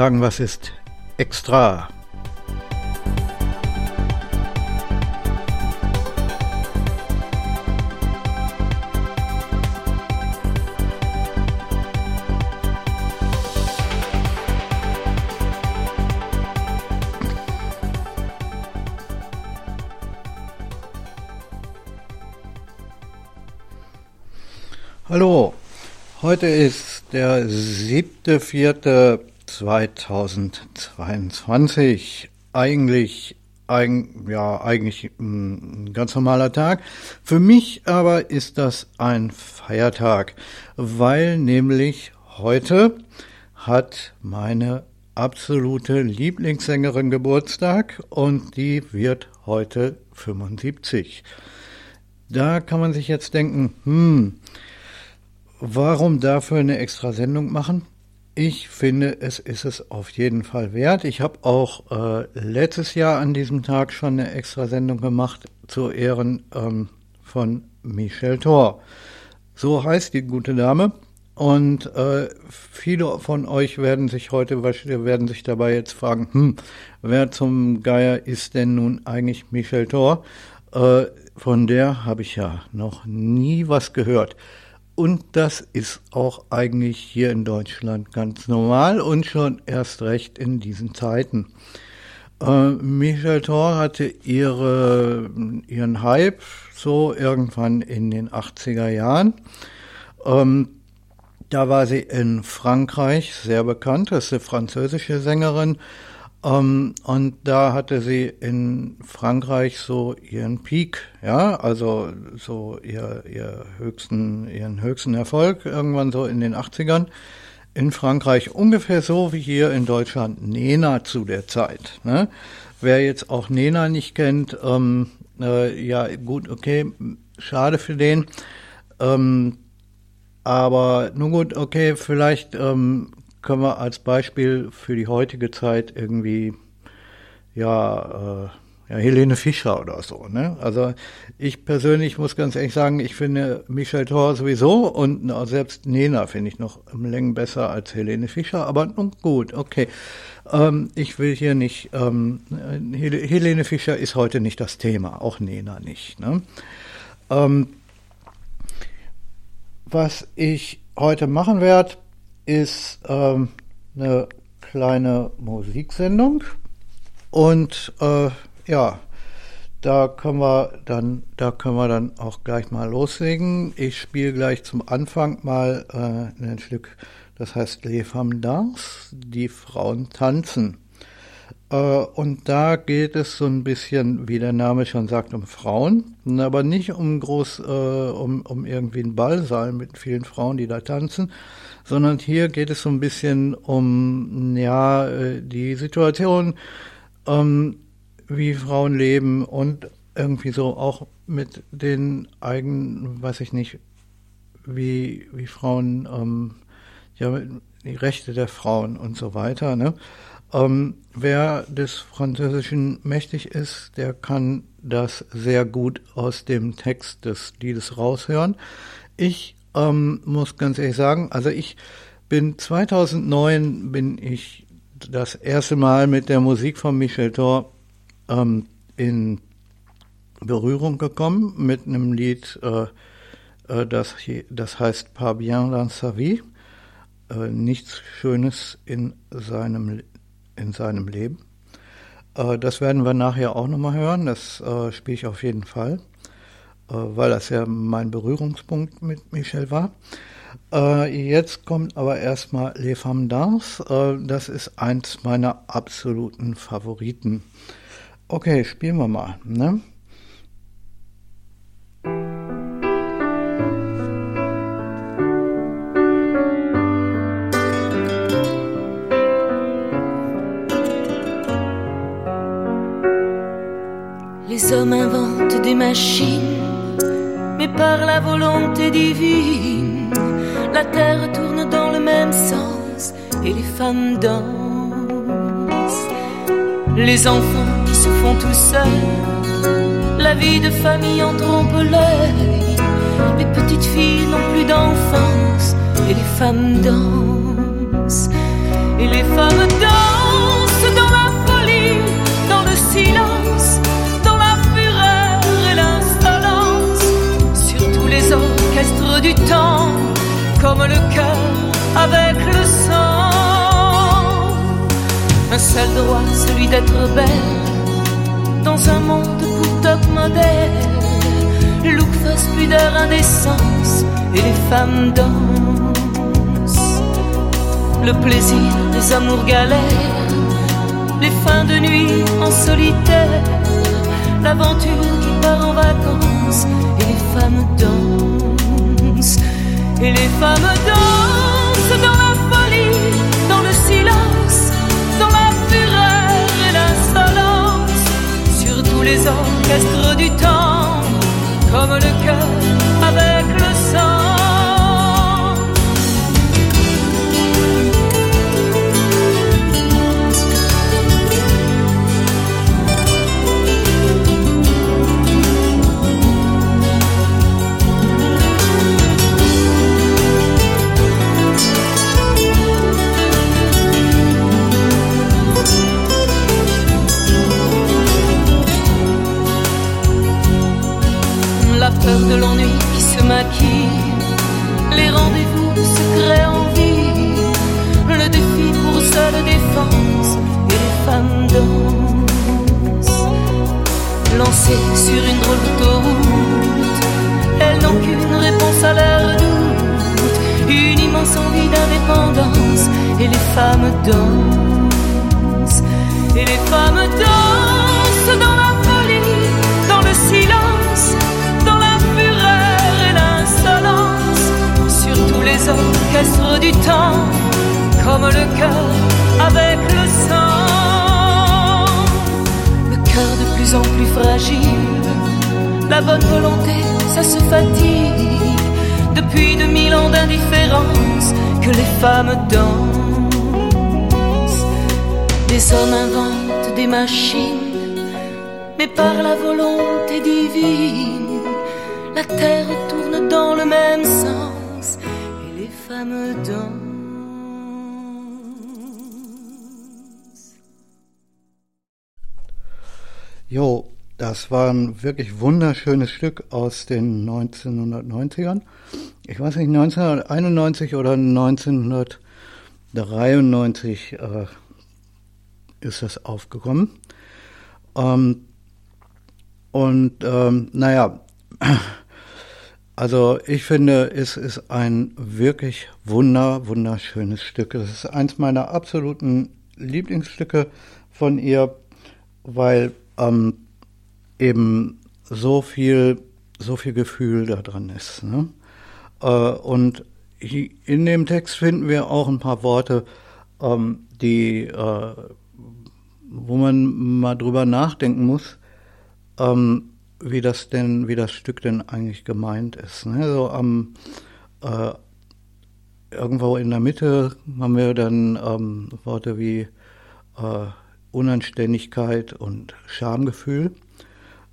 sagen, was ist extra. Hallo, heute ist der 7.4.2022. Eigentlich, ein, ja, eigentlich ein ganz normaler Tag. Für mich aber ist das ein Feiertag, weil nämlich heute hat meine absolute Lieblingssängerin Geburtstag und die wird heute 75. Da kann man sich jetzt denken, hm, Warum dafür eine extra Sendung machen? Ich finde, es ist es auf jeden Fall wert. Ich habe auch äh, letztes Jahr an diesem Tag schon eine extra Sendung gemacht zu Ehren ähm, von Michelle Thor. So heißt die gute Dame. Und äh, viele von euch werden sich heute werden sich dabei jetzt fragen, hm, wer zum Geier ist denn nun eigentlich Michelle Thor? Äh, von der habe ich ja noch nie was gehört. Und das ist auch eigentlich hier in Deutschland ganz normal und schon erst recht in diesen Zeiten. Äh, Michelle Thor hatte ihre, ihren Hype so irgendwann in den 80er Jahren. Ähm, da war sie in Frankreich sehr bekannt, das ist eine französische Sängerin um, ähm, und da hatte sie in Frankreich so ihren Peak, ja, also so ihr, ihr höchsten, ihren höchsten Erfolg irgendwann so in den 80ern. In Frankreich ungefähr so wie hier in Deutschland Nena zu der Zeit. Ne? Wer jetzt auch Nena nicht kennt, ähm, äh, ja gut, okay, schade für den. Ähm, aber nun gut, okay, vielleicht ähm, können wir als Beispiel für die heutige Zeit irgendwie, ja, äh, ja Helene Fischer oder so. Ne? Also ich persönlich muss ganz ehrlich sagen, ich finde Michel Thor sowieso und selbst Nena finde ich noch im Längen besser als Helene Fischer, aber nun gut, okay. Ähm, ich will hier nicht, ähm, Helene Fischer ist heute nicht das Thema, auch Nena nicht. Ne? Ähm, was ich heute machen werde, ist ähm, eine kleine Musiksendung und äh, ja, da können wir dann, da können wir dann auch gleich mal loslegen. Ich spiele gleich zum Anfang mal äh, ein Stück, das heißt Les Femmes Danse, die Frauen tanzen. Äh, und da geht es so ein bisschen, wie der Name schon sagt, um Frauen, aber nicht um groß, äh, um, um irgendwie einen Ballsaal mit vielen Frauen, die da tanzen, sondern hier geht es so ein bisschen um ja äh, die Situation, ähm, wie Frauen leben und irgendwie so auch mit den eigenen, weiß ich nicht, wie wie Frauen ähm, ja die Rechte der Frauen und so weiter. Ne? Ähm, wer des Französischen mächtig ist, der kann das sehr gut aus dem Text des Liedes raushören. Ich ähm, muss ganz ehrlich sagen, also ich bin 2009 bin ich das erste Mal mit der Musik von Michel Thor ähm, in Berührung gekommen mit einem Lied, äh, äh, das, das heißt Pas bien dans sa vie, äh, nichts Schönes in seinem, in seinem Leben. Äh, das werden wir nachher auch nochmal hören, das äh, spiele ich auf jeden Fall. Äh, weil das ja mein Berührungspunkt mit Michel war. Äh, jetzt kommt aber erstmal Les Femmes Dance. Äh, das ist eins meiner absoluten Favoriten. Okay, spielen wir mal. Ne? Les hommes inventent des machines mais par la volonté divine, la terre tourne dans le même sens et les femmes dansent. Les enfants qui se font tout seuls, la vie de famille en trompe l'œil. Les petites filles n'ont plus d'enfance et les femmes dansent. Les femmes dansent. comme le cœur avec le sang. Un seul droit, celui d'être belle, dans un monde pour top modèle. Look, face, pudeur, indécence, et les femmes dansent. Le plaisir des amours galères, les fins de nuit en solitaire, l'aventure qui part en vacances, et les femmes dansent. Et les femmes dansent dans la folie, dans le silence, dans la fureur et l'insolence, sur tous les orchestres du temps, comme le cœur avec de l'ennui qui se maquille, les rendez-vous secrets en vie, le défi pour seule défense et les femmes dansent. Lancées sur une drôle d'autoroute, elles n'ont qu'une réponse à leur doute, une immense envie d'indépendance. Et les femmes dansent, et les femmes dansent les orchestres du temps, comme le cœur avec le sang. Le cœur de plus en plus fragile, la bonne volonté, ça se fatigue. Depuis de mille ans d'indifférence que les femmes dansent. Les hommes inventent des machines, mais par la volonté divine, la terre tourne dans le même sens Jo, das war ein wirklich wunderschönes Stück aus den 1990ern. Ich weiß nicht, 1991 oder 1993 äh, ist das aufgekommen. Ähm, und ähm, naja, also ich finde, es ist ein wirklich wunder, wunderschönes Stück. Es ist eins meiner absoluten Lieblingsstücke von ihr, weil ähm, eben so viel, so viel Gefühl da dran ist. Ne? Äh, und in dem Text finden wir auch ein paar Worte, ähm, die, äh, wo man mal drüber nachdenken muss. Ähm, wie das denn, wie das Stück denn eigentlich gemeint ist. Ne? So am äh, irgendwo in der Mitte haben wir dann ähm, Worte wie äh, Unanständigkeit und Schamgefühl.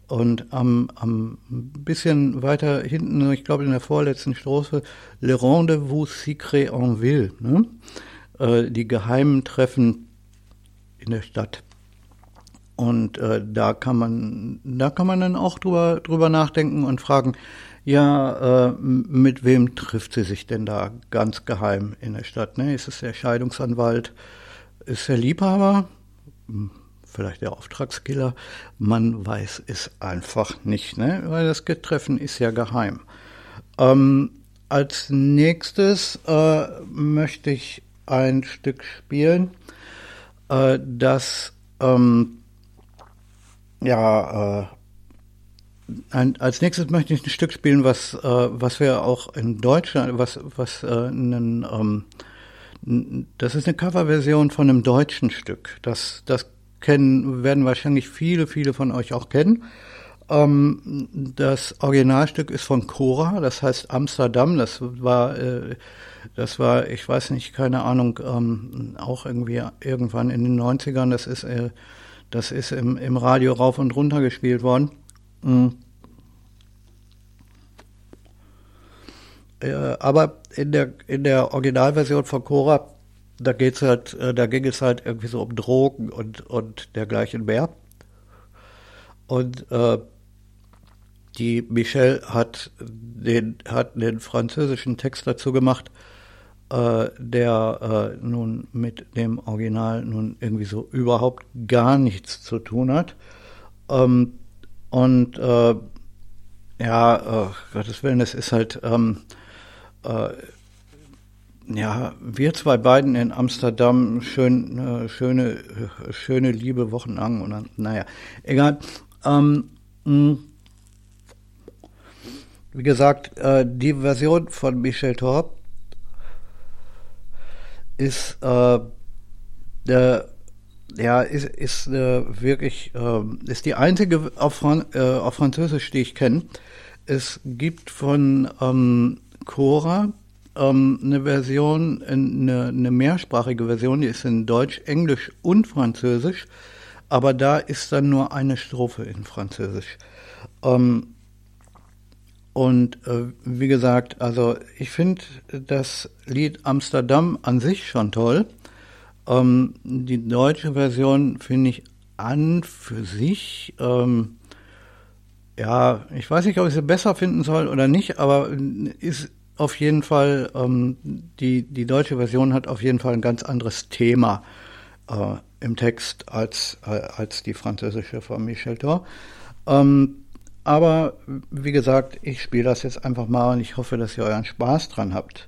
Und am, am bisschen weiter hinten, ich glaube in der vorletzten Strophe, Le Rendezvous secret en ville, ne? äh, die geheimen Treffen in der Stadt. Und äh, da kann man, da kann man dann auch drüber, drüber nachdenken und fragen, ja, äh, mit wem trifft sie sich denn da ganz geheim in der Stadt? Ne? Ist es der Scheidungsanwalt? Ist der Liebhaber? Hm, vielleicht der Auftragskiller? Man weiß es einfach nicht, ne? weil das Getreffen ist ja geheim. Ähm, als nächstes äh, möchte ich ein Stück spielen, äh, das ähm, ja, äh, ein, als nächstes möchte ich ein Stück spielen, was, äh, was wir auch in Deutschland, was, was äh, einen, ähm, das ist eine Coverversion von einem deutschen Stück. Das, das kennen, werden wahrscheinlich viele, viele von euch auch kennen. Ähm, das Originalstück ist von Cora, das heißt Amsterdam. Das war, äh, das war, ich weiß nicht, keine Ahnung, ähm, auch irgendwie irgendwann in den 90ern. Das ist äh, das ist im, im Radio rauf und runter gespielt worden. Mhm. Äh, aber in der, in der Originalversion von Cora, da geht's halt, äh, da ging es halt irgendwie so um Drogen und, und dergleichen mehr. Und äh, die Michelle hat den, hat den französischen Text dazu gemacht, äh, der äh, nun mit dem Original nun irgendwie so überhaupt gar nichts zu tun hat. Ähm, und äh, ja, Gottes Willen, es ist halt, ähm, äh, ja, wir zwei beiden in Amsterdam, schön, äh, schöne, schöne Liebe wochenlang und dann, naja, egal. Ähm, mh, wie gesagt, die Version von Michel Thorpe ist äh, der ja, ist, ist äh, wirklich, äh, ist die einzige auf, Fran äh, auf Französisch, die ich kenne. Es gibt von ähm, Cora ähm, eine Version, eine, eine mehrsprachige Version, die ist in Deutsch, Englisch und Französisch, aber da ist dann nur eine Strophe in Französisch. Ähm, und äh, wie gesagt, also ich finde das Lied Amsterdam an sich schon toll. Ähm, die deutsche Version finde ich an für sich, ähm, ja, ich weiß nicht, ob ich sie besser finden soll oder nicht, aber ist auf jeden Fall, ähm, die, die deutsche Version hat auf jeden Fall ein ganz anderes Thema äh, im Text als, äh, als die französische von Michel Thor. Ähm, aber wie gesagt, ich spiele das jetzt einfach mal und ich hoffe, dass ihr euren Spaß dran habt.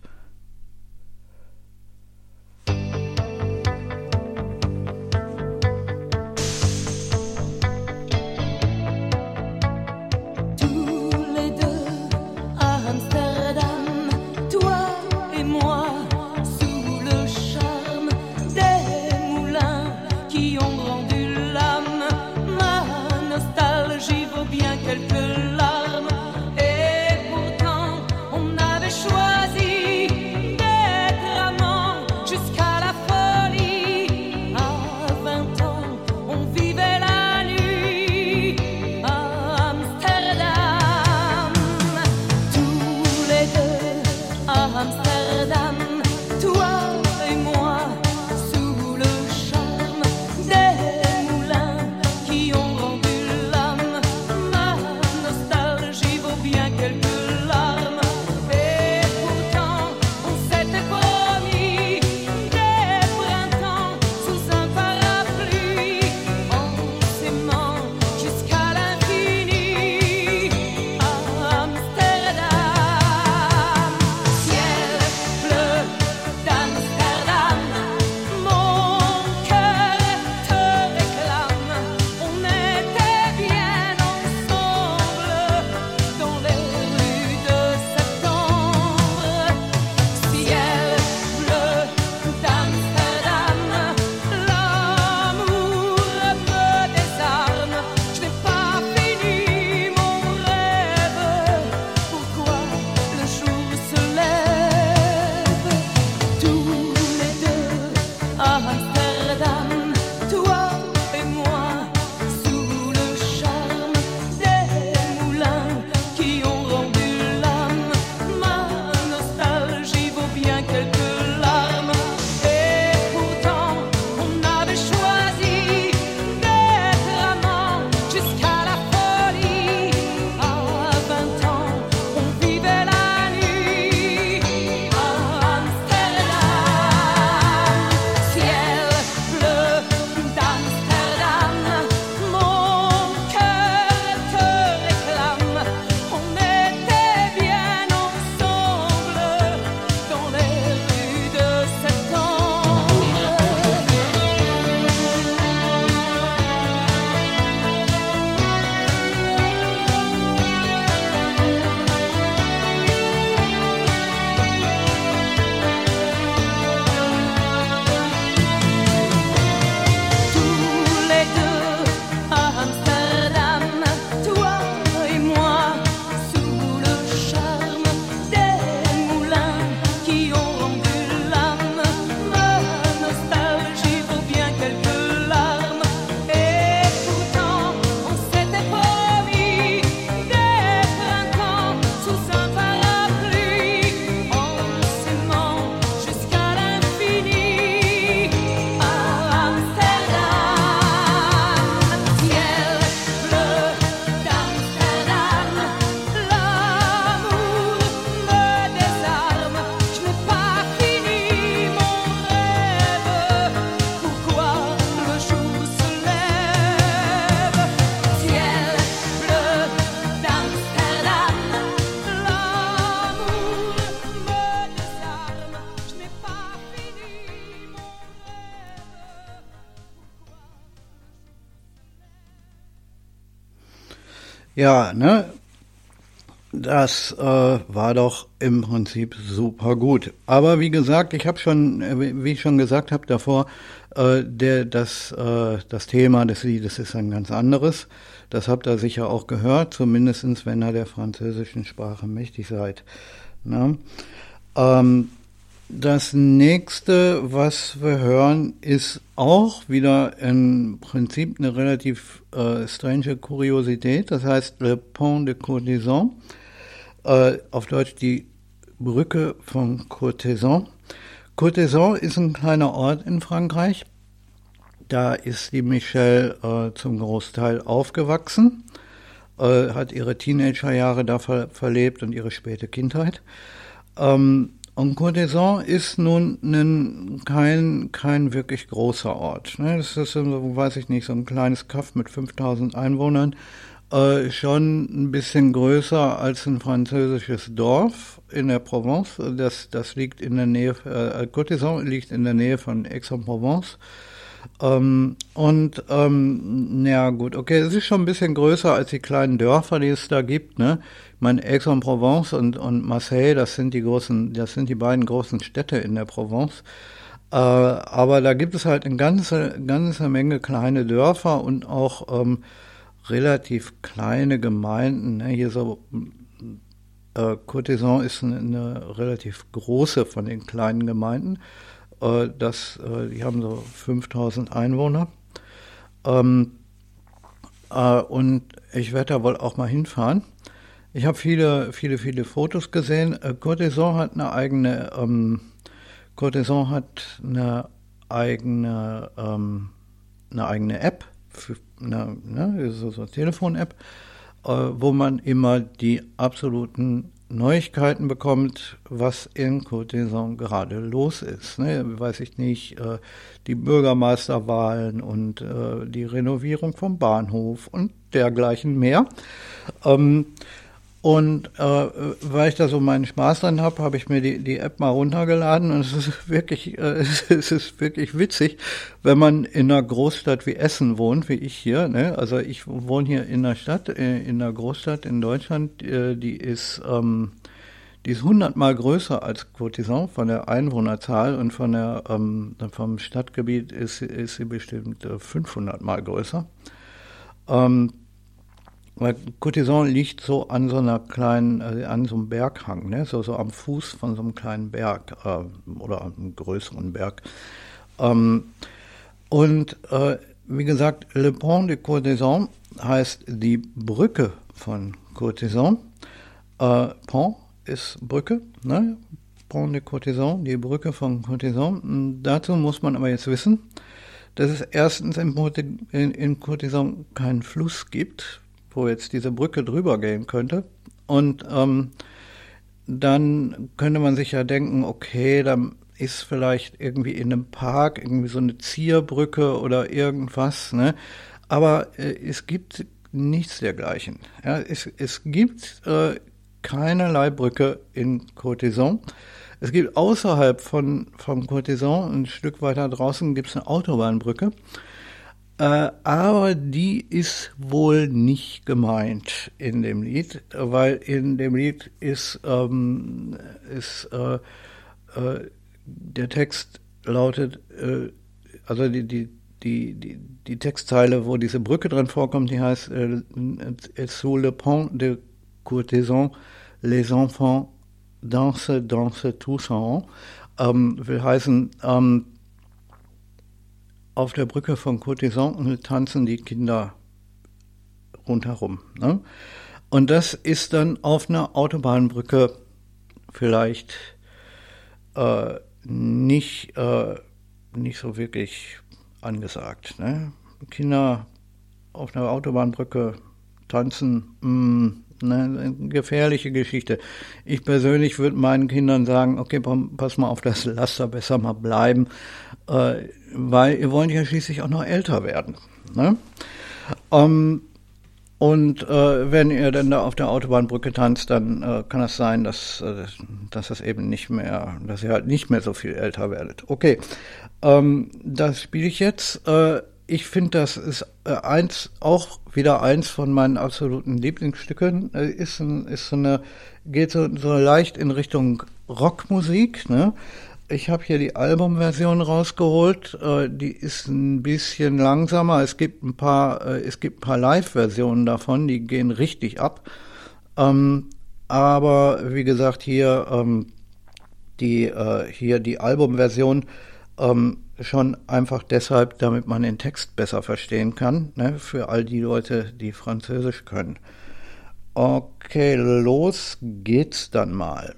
Ja, ne? Das äh, war doch im Prinzip super gut. Aber wie gesagt, ich habe schon, äh, wie ich schon gesagt habe davor, äh, der, das, äh, das Thema des Liedes ist ein ganz anderes. Das habt ihr sicher auch gehört, zumindestens wenn ihr der französischen Sprache mächtig seid. Ne? Ähm, das nächste, was wir hören, ist auch wieder im Prinzip eine relativ äh, strange Kuriosität. Das heißt Le Pont de Courtisan, äh, auf Deutsch die Brücke von Courtisan. Courtisan ist ein kleiner Ort in Frankreich. Da ist die Michelle äh, zum Großteil aufgewachsen, äh, hat ihre Teenagerjahre da ver verlebt und ihre späte Kindheit. Ähm, und Courtisan ist nun ein, kein, kein wirklich großer Ort. Ne? Das ist, so, weiß ich nicht, so ein kleines Kaff mit 5000 Einwohnern. Äh, schon ein bisschen größer als ein französisches Dorf in der Provence. Das, das liegt in der Nähe, äh, Courtisan liegt in der Nähe von Aix-en-Provence. Ähm, und ähm, ja gut, okay, es ist schon ein bisschen größer als die kleinen Dörfer, die es da gibt. Ne? Ich meine, Aix-en-Provence und, und Marseille, das sind die großen, das sind die beiden großen Städte in der Provence. Äh, aber da gibt es halt eine ganze, ganze Menge kleine Dörfer und auch ähm, relativ kleine Gemeinden. Ne? Hier so äh, Courtisan ist eine, eine relativ große von den kleinen Gemeinden. Äh, das, äh, die haben so 5000 Einwohner. Ähm, äh, und ich werde da wohl auch mal hinfahren. Ich habe viele, viele, viele Fotos gesehen. Äh, Courtisan hat eine eigene, ähm, Courtisan hat eine eigene, ähm, eine eigene App, für, eine, ne, so, so Telefon-App, äh, wo man immer die absoluten Neuigkeiten bekommt, was in Courtisan gerade los ist. Ne? Weiß ich nicht, äh, die Bürgermeisterwahlen und äh, die Renovierung vom Bahnhof und dergleichen mehr. Ähm, und äh, weil ich da so meinen Spaß dran habe, habe ich mir die, die App mal runtergeladen und es ist wirklich, äh, es ist wirklich witzig, wenn man in einer Großstadt wie Essen wohnt, wie ich hier. Ne? Also ich wohne hier in einer Stadt, äh, in einer Großstadt in Deutschland, äh, die ist ähm, die ist hundertmal größer als Courtisan von der Einwohnerzahl und von der ähm, vom Stadtgebiet ist, ist sie bestimmt 500 mal größer. Ähm, weil Courtisan liegt so an so einer kleinen, äh, an so einem Berghang, ne? so, so am Fuß von so einem kleinen Berg äh, oder einem größeren Berg. Ähm, und äh, wie gesagt, Le Pont de Courtisan heißt die Brücke von Courtisan. Äh, Pont ist Brücke, ne? Pont de Courtisan, die Brücke von Courtisan. Dazu muss man aber jetzt wissen, dass es erstens in, in, keinen Fluss gibt, wo jetzt diese Brücke drüber gehen könnte. Und ähm, dann könnte man sich ja denken, okay, dann ist vielleicht irgendwie in einem Park irgendwie so eine Zierbrücke oder irgendwas, ne? Aber äh, es gibt nichts dergleichen. Ja, es, es gibt äh, keinerlei Brücke in Courtisan. Es gibt außerhalb von, vom Courtisan, ein Stück weiter draußen, gibt es eine Autobahnbrücke. Äh, aber die ist wohl nicht gemeint in dem Lied, weil in dem Lied ist, ähm, ist äh, äh, der Text lautet, äh, also die, die, die, die, die Textzeile, wo diese Brücke drin vorkommt, die heißt äh, Sous le pont de courtisan, les enfants dansent, dansent tous en ähm, will heißen, ähm, auf der Brücke von Courtisan tanzen die Kinder rundherum. Ne? Und das ist dann auf einer Autobahnbrücke vielleicht äh, nicht, äh, nicht so wirklich angesagt. Ne? Kinder auf einer Autobahnbrücke tanzen, mh, mm, ne, gefährliche Geschichte. Ich persönlich würde meinen Kindern sagen, okay, pass mal auf das Laster, besser mal bleiben, äh, weil ihr wollt ja schließlich auch noch älter werden. Ne? Ähm, und äh, wenn ihr dann da auf der Autobahnbrücke tanzt, dann äh, kann es sein, dass, äh, dass das eben nicht mehr, dass ihr halt nicht mehr so viel älter werdet. Okay, ähm, das spiele ich jetzt. Äh, ich finde, das ist äh, eins, auch wieder eins von meinen absoluten Lieblingsstücken. Äh, ist, ein, ist so eine, geht so, so leicht in Richtung Rockmusik, ne? Ich habe hier die Albumversion rausgeholt. Äh, die ist ein bisschen langsamer. Es gibt ein paar, äh, es gibt ein paar Live-Versionen davon, die gehen richtig ab. Ähm, aber wie gesagt, hier ähm, die äh, hier die Albumversion ähm, schon einfach deshalb, damit man den Text besser verstehen kann, ne, für all die Leute, die Französisch können. Okay, los geht's dann mal.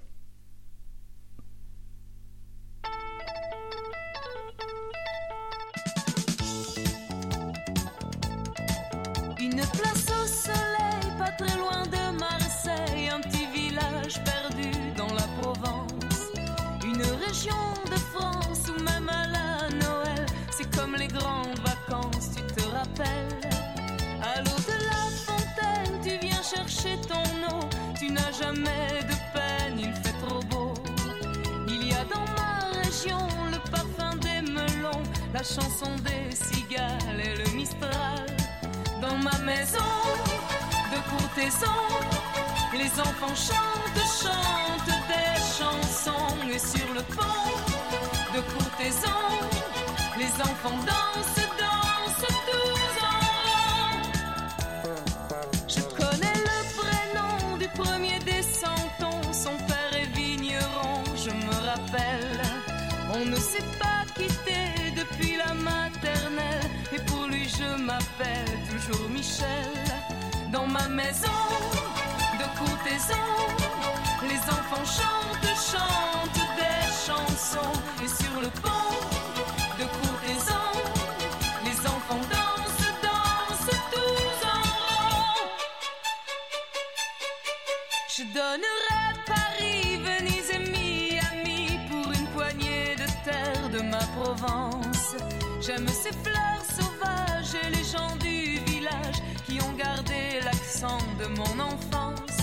La chanson des cigales et le mistral. Dans ma maison de courtaison, les enfants chantent, chantent des chansons. Et sur le pont de courtaison, les enfants dansent Dans ma maison de courtaison, les enfants chantent, chantent des chansons. Et sur le pont de courtaison, les enfants dansent, dansent tous en rond. Je donnerai Paris, Venise et Miami pour une poignée de terre de ma Provence. J'aime ces fleurs sauvages et les gens de mon enfance.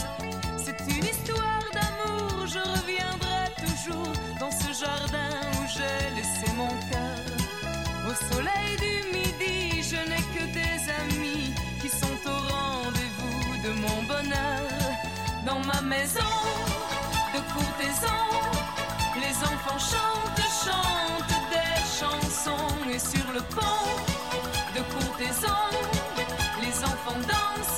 C'est une histoire d'amour, je reviendrai toujours dans ce jardin où j'ai laissé mon cœur. Au soleil du midi, je n'ai que des amis qui sont au rendez-vous de mon bonheur. Dans ma maison de courtaison, les enfants chantent, chantent et sur le pont de courtaison, les enfants dansent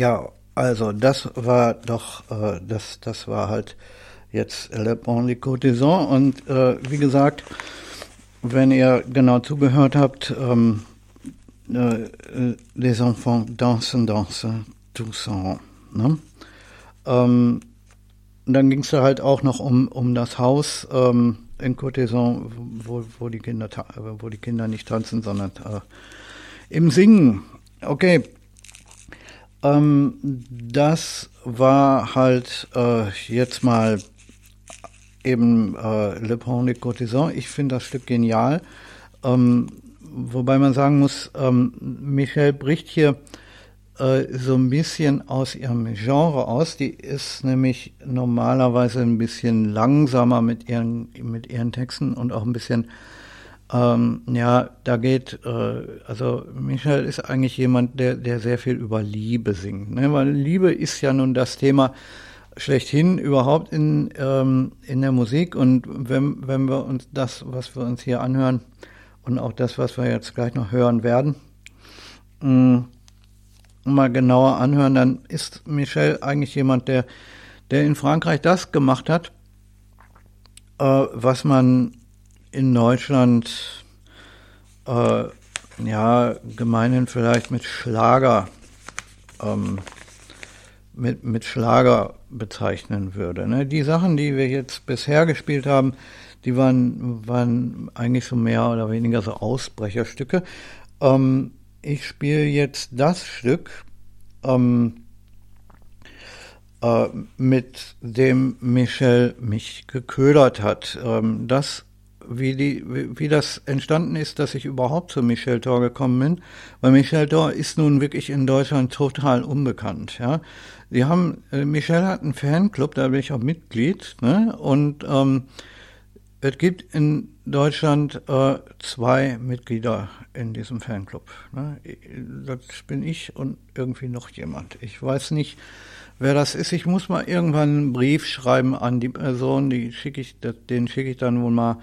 Ja, also das war doch, äh, das, das war halt jetzt Le Bon de Courtisan und äh, wie gesagt, wenn ihr genau zugehört habt, ähm, äh, les enfants dansent, dansent, tous en ne? ähm, dann ging es da halt auch noch um, um das Haus ähm, in Courtisan, wo, wo, die Kinder, wo die Kinder nicht tanzen, sondern äh, im Singen. Okay, ähm, das war halt äh, jetzt mal eben äh, Le Pont Courtisan. Ich finde das Stück genial. Ähm, wobei man sagen muss, ähm, Michelle bricht hier äh, so ein bisschen aus ihrem Genre aus. Die ist nämlich normalerweise ein bisschen langsamer mit ihren, mit ihren Texten und auch ein bisschen ähm, ja, da geht, äh, also Michael ist eigentlich jemand, der, der sehr viel über Liebe singt. Ne? Weil Liebe ist ja nun das Thema schlechthin überhaupt in, ähm, in der Musik. Und wenn, wenn wir uns das, was wir uns hier anhören und auch das, was wir jetzt gleich noch hören werden, mh, mm, mal genauer anhören, dann ist Michel eigentlich jemand, der, der in Frankreich das gemacht hat, äh, was man in Deutschland äh, ja gemeinhin vielleicht mit Schlager ähm, mit, mit Schlager bezeichnen würde. Ne? Die Sachen, die wir jetzt bisher gespielt haben, die waren, waren eigentlich so mehr oder weniger so Ausbrecherstücke. Ähm, ich spiele jetzt das Stück, ähm, äh, mit dem Michel mich geködert hat. Ähm, das wie, die, wie das entstanden ist, dass ich überhaupt zu Michel Thor gekommen bin, weil Michel Thor ist nun wirklich in Deutschland total unbekannt. Ja, die haben äh, Michel hat einen Fanclub, da bin ich auch Mitglied, ne? Und ähm, es gibt in Deutschland äh, zwei Mitglieder in diesem Fanclub. Ne? Das bin ich und irgendwie noch jemand. Ich weiß nicht, wer das ist. Ich muss mal irgendwann einen Brief schreiben an die Person, die schicke ich, den schicke ich dann wohl mal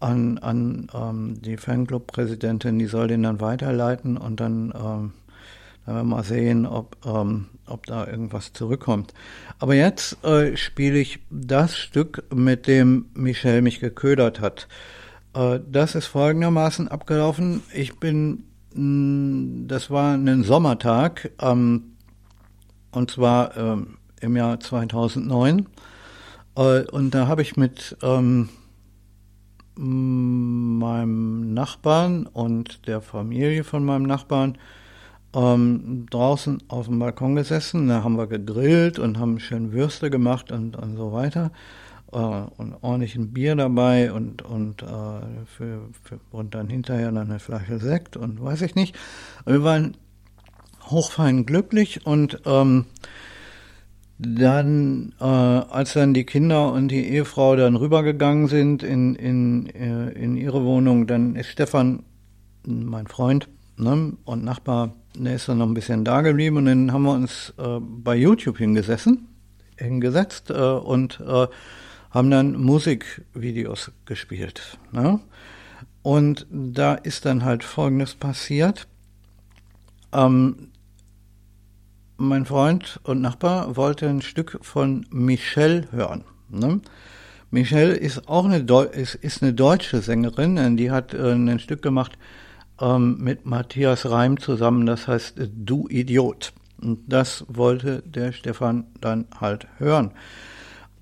an, an ähm, die Fanclub-Präsidentin, die soll den dann weiterleiten und dann, ähm, dann werden wir mal sehen, ob, ähm, ob da irgendwas zurückkommt. Aber jetzt äh, spiele ich das Stück, mit dem Michel mich geködert hat. Äh, das ist folgendermaßen abgelaufen. Ich bin, mh, mm, das war ein Sommertag, ähm, und zwar ähm, im Jahr 2009. Äh, und da habe ich mit ähm, meinem Nachbarn und der Familie von meinem Nachbarn ähm, draußen auf dem Balkon gesessen. Da haben wir gegrillt und haben schön Würste gemacht und, und so weiter. Äh, und ordentlich ein Bier dabei und, und, äh, für, für, und dann hinterher dann eine Flasche Sekt und weiß ich nicht. Wir waren hochfein glücklich und ähm, dann, äh, als dann die Kinder und die Ehefrau dann rübergegangen sind in, in, äh, in ihre Wohnung, dann ist Stefan, mein Freund ne, und Nachbar, der ist dann noch ein bisschen da geblieben und dann haben wir uns äh, bei YouTube hingesessen, hingesetzt äh, und äh, haben dann Musikvideos gespielt. Ne? Und da ist dann halt Folgendes passiert. Ähm, mein Freund und Nachbar wollte ein Stück von Michelle hören. Ne? Michelle ist auch eine, Deu ist, ist eine deutsche Sängerin, die hat äh, ein Stück gemacht ähm, mit Matthias Reim zusammen, das heißt Du Idiot. Und das wollte der Stefan dann halt hören.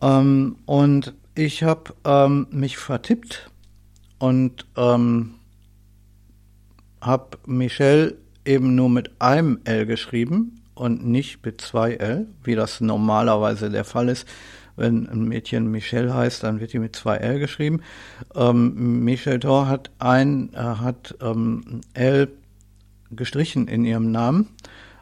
Ähm, und ich habe ähm, mich vertippt und ähm, habe Michelle eben nur mit einem L geschrieben und nicht mit zwei L, wie das normalerweise der Fall ist. Wenn ein Mädchen Michelle heißt, dann wird die mit zwei L geschrieben. Ähm, Michelle Thor hat ein, äh, hat ähm, L gestrichen in ihrem Namen,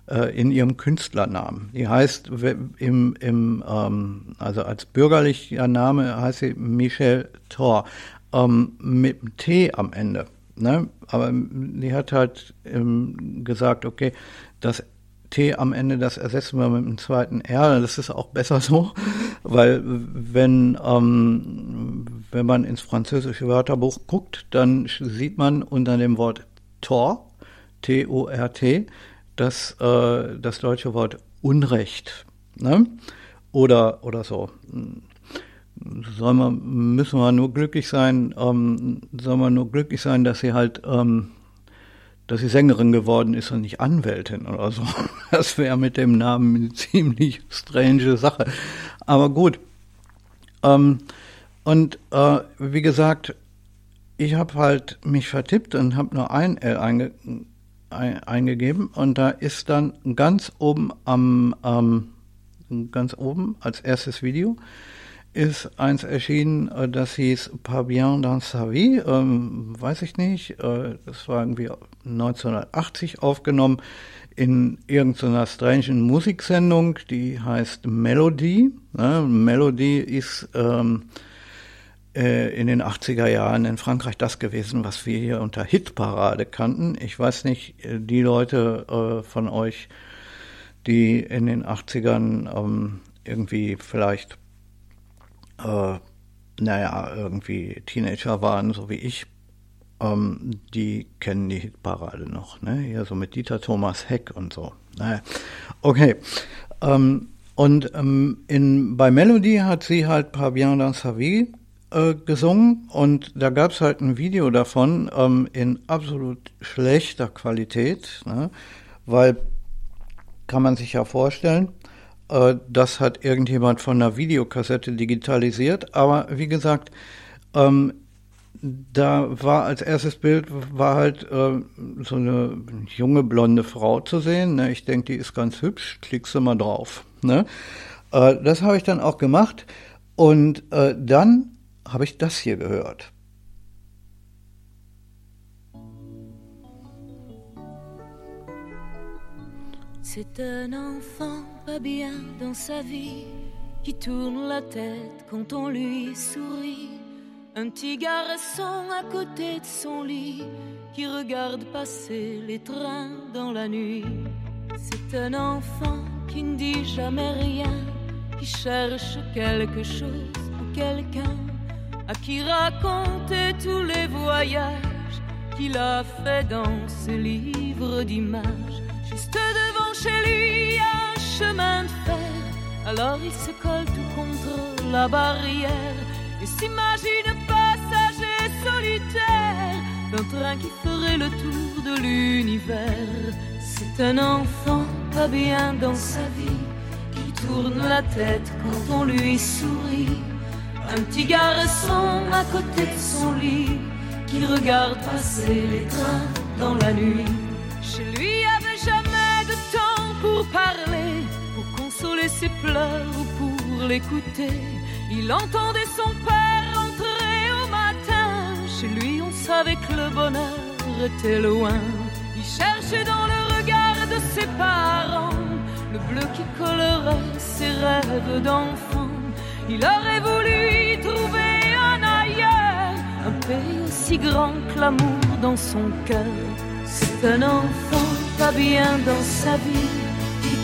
äh, in ihrem Künstlernamen. Die heißt im, im ähm, also als bürgerlicher Name heißt sie Michelle Thor ähm, mit T am Ende. Ne? Aber die hat halt ähm, gesagt, okay, das T am Ende, das ersetzen wir mit dem zweiten R. Das ist auch besser so, weil wenn, ähm, wenn man ins französische Wörterbuch guckt, dann sieht man unter dem Wort Tor, T-O-R-T, das, äh, das deutsche Wort Unrecht. Ne? Oder, oder so. Soll man, müssen wir nur glücklich sein, ähm, soll man nur glücklich sein, dass sie halt ähm, dass sie Sängerin geworden ist und nicht Anwältin oder so. Das wäre mit dem Namen eine ziemlich strange Sache. Aber gut. Ähm, und äh, wie gesagt, ich habe halt mich vertippt und habe nur ein L einge ein, eingegeben und da ist dann ganz oben am ähm, ganz oben als erstes Video ist eins erschienen, äh, das hieß Pas bien dans sa vie, ähm, weiß ich nicht, äh, das war irgendwie 1980 aufgenommen in irgendeiner strangen Musiksendung, die heißt Melody. Ne? Melody ist ähm, äh, in den 80er Jahren in Frankreich das gewesen, was wir hier unter Hitparade kannten. Ich weiß nicht, äh, die Leute äh, von euch, die in den 80ern ähm, irgendwie vielleicht äh, naja, irgendwie Teenager waren, so wie ich, ähm, die kennen die Hitparade noch, ne? Hier so mit Dieter Thomas Heck und so. Naja. Okay. Ähm, und ähm, in, bei Melody hat sie halt bien dans sa vie äh, gesungen und da gab es halt ein Video davon ähm, in absolut schlechter Qualität, ne? weil kann man sich ja vorstellen, das hat irgendjemand von einer Videokassette digitalisiert. Aber wie gesagt, ähm, da war als erstes Bild war halt äh, so eine junge blonde Frau zu sehen. Ne? Ich denke, die ist ganz hübsch, klickst du mal drauf. Ne? Äh, das habe ich dann auch gemacht und äh, dann habe ich das hier gehört. C'est un enfant bien dans sa vie qui tourne la tête quand on lui sourit. Un petit garçon à côté de son lit qui regarde passer les trains dans la nuit. C'est un enfant qui ne dit jamais rien, qui cherche quelque chose ou quelqu'un à qui raconter tous les voyages qu'il a fait dans ce livre d'images. Juste devant chez lui, chemin de fer. Alors il se colle tout contre la barrière et s'imagine passager solitaire d'un train qui ferait le tour de l'univers. C'est un enfant pas bien dans sa vie qui tourne la tête quand on lui sourit. Un petit garçon à côté de son lit qui regarde passer les trains dans la nuit. Chez lui y avait jamais de temps pour parler, ses pleurs ou pour l'écouter. Il entendait son père rentrer au matin. Chez lui, on savait que le bonheur était loin. Il cherchait dans le regard de ses parents le bleu qui collerait ses rêves d'enfant. Il aurait voulu y trouver un ailleurs, un pays aussi grand que l'amour dans son cœur. C'est un enfant pas bien dans sa vie,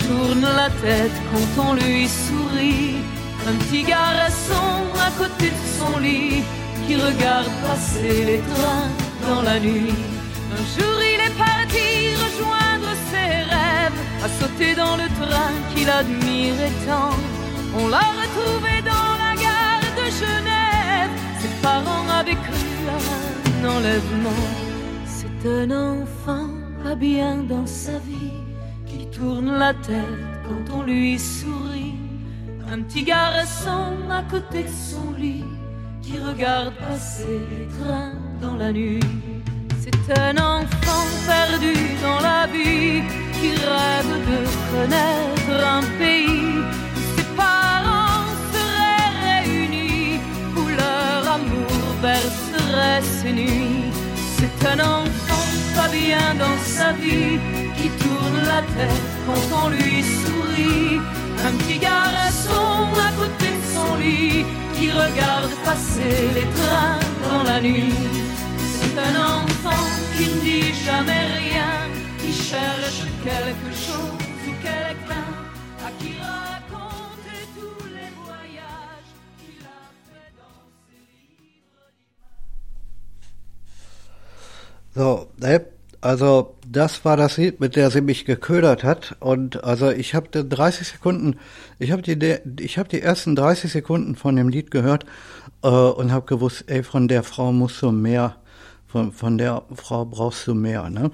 tourne la tête quand on lui sourit. Un petit garçon à côté de son lit, qui regarde passer les trains dans la nuit. Un jour il est parti rejoindre ses rêves, à sauter dans le train qu'il admirait tant. On l'a retrouvé dans la gare de Genève, ses parents avaient cru à un enlèvement. C'est un enfant pas bien dans sa vie, tourne la tête quand on lui sourit. Un petit garçon à côté de son lit, qui regarde passer les trains dans la nuit. C'est un enfant perdu dans la vie, qui rêve de connaître un pays où ses parents seraient réunis, où leur amour bercerait ses nuits. C'est un enfant pas bien dans sa vie, la tête quand on lui sourit. Un petit garçon à côté de son lit, qui regarde passer les trains dans la nuit. C'est un enfant qui ne dit jamais rien, qui cherche quelque chose quelqu'un à qui raconter tous les voyages qu'il a fait dans ses livres. Das war das Lied, mit der sie mich geködert hat. Und also ich habe 30 Sekunden, ich habe die, ich habe die ersten 30 Sekunden von dem Lied gehört äh, und habe gewusst, ey, von der Frau musst du mehr, von, von der Frau brauchst du mehr. Ne?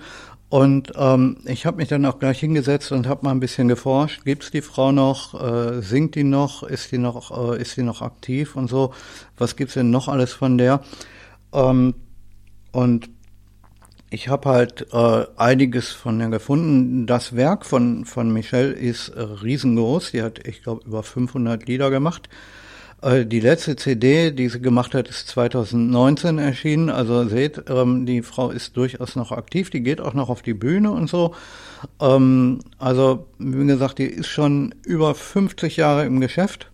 Und ähm, ich habe mich dann auch gleich hingesetzt und habe mal ein bisschen geforscht. Gibt's die Frau noch? Äh, singt die noch? Ist die noch? Äh, ist die noch aktiv und so? Was gibt's denn noch alles von der? Ähm, und ich habe halt äh, einiges von der gefunden. Das Werk von von Michelle ist äh, riesengroß. Die hat, ich glaube, über 500 Lieder gemacht. Äh, die letzte CD, die sie gemacht hat, ist 2019 erschienen. Also seht, ähm, die Frau ist durchaus noch aktiv. Die geht auch noch auf die Bühne und so. Ähm, also wie gesagt, die ist schon über 50 Jahre im Geschäft.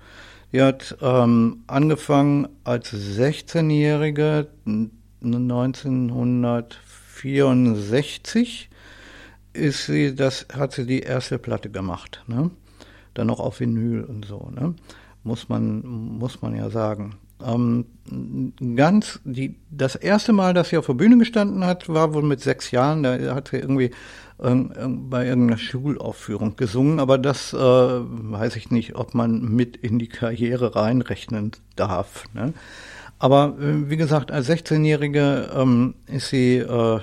Die hat ähm, angefangen als 16-Jährige 1964 ist sie, das hat sie die erste Platte gemacht, ne? Dann noch auf Vinyl und so, ne? Muss man, muss man ja sagen. Ähm, ganz, die, das erste Mal, dass sie auf der Bühne gestanden hat, war wohl mit sechs Jahren. Da hat sie irgendwie bei irgendeiner Schulaufführung gesungen, aber das äh, weiß ich nicht, ob man mit in die Karriere reinrechnen darf. Ne? Aber äh, wie gesagt, als 16-Jährige ähm, ist sie, äh,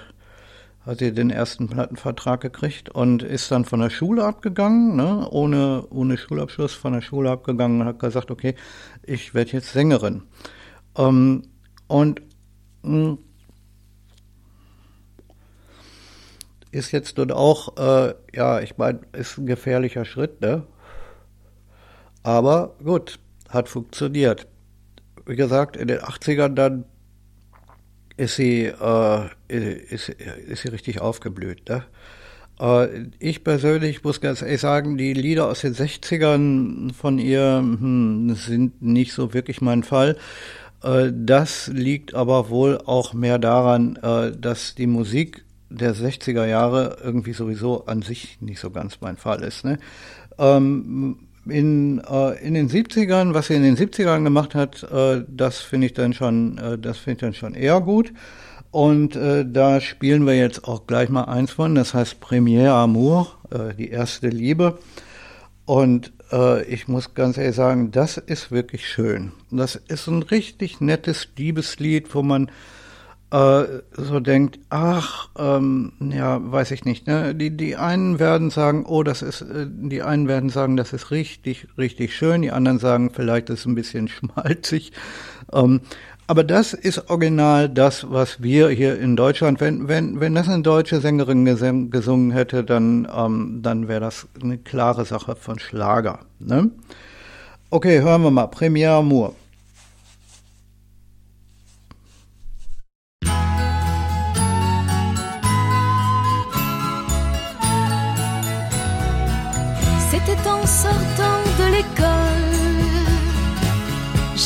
hat sie den ersten Plattenvertrag gekriegt und ist dann von der Schule abgegangen, ne? ohne, ohne Schulabschluss von der Schule abgegangen und hat gesagt, okay, ich werde jetzt Sängerin. Ähm, und hm, ist jetzt dort auch, äh, ja, ich meine, ist ein gefährlicher Schritt, ne? Aber gut, hat funktioniert. Wie gesagt, in den 80ern dann ist sie, äh, ist, ist sie richtig aufgeblüht. Ne? Äh, ich persönlich muss ganz ehrlich sagen, die Lieder aus den 60ern von ihr hm, sind nicht so wirklich mein Fall. Äh, das liegt aber wohl auch mehr daran, äh, dass die Musik der 60er Jahre irgendwie sowieso an sich nicht so ganz mein Fall ist. Ne? Ähm, in, äh, in den 70ern, was sie in den 70ern gemacht hat, äh, das finde ich dann schon, äh, das finde ich dann schon eher gut. Und äh, da spielen wir jetzt auch gleich mal eins von, das heißt Première Amour, äh, die erste Liebe. Und äh, ich muss ganz ehrlich sagen, das ist wirklich schön. Das ist ein richtig nettes Liebeslied, wo man äh, so denkt, ach, ähm, ja, weiß ich nicht. Ne? Die, die einen werden sagen, oh, das ist, äh, die einen werden sagen, das ist richtig, richtig schön. Die anderen sagen, vielleicht ist es ein bisschen schmalzig. Ähm, aber das ist original das, was wir hier in Deutschland, wenn, wenn, wenn das eine deutsche Sängerin gesungen hätte, dann, ähm, dann wäre das eine klare Sache von Schlager. Ne? Okay, hören wir mal. Premier Amour.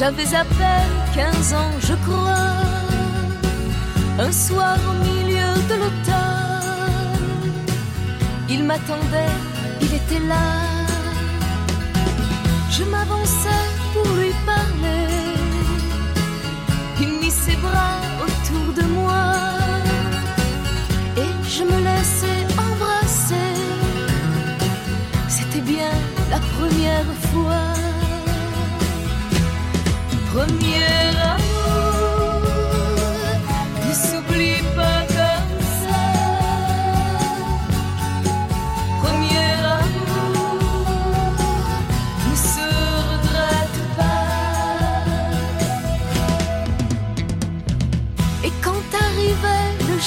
J'avais à peine 15 ans, je crois. Un soir au milieu de l'automne, il m'attendait, il était là. Je m'avançais pour lui parler. Il mit ses bras autour de moi et je me laissais embrasser. C'était bien la première fois.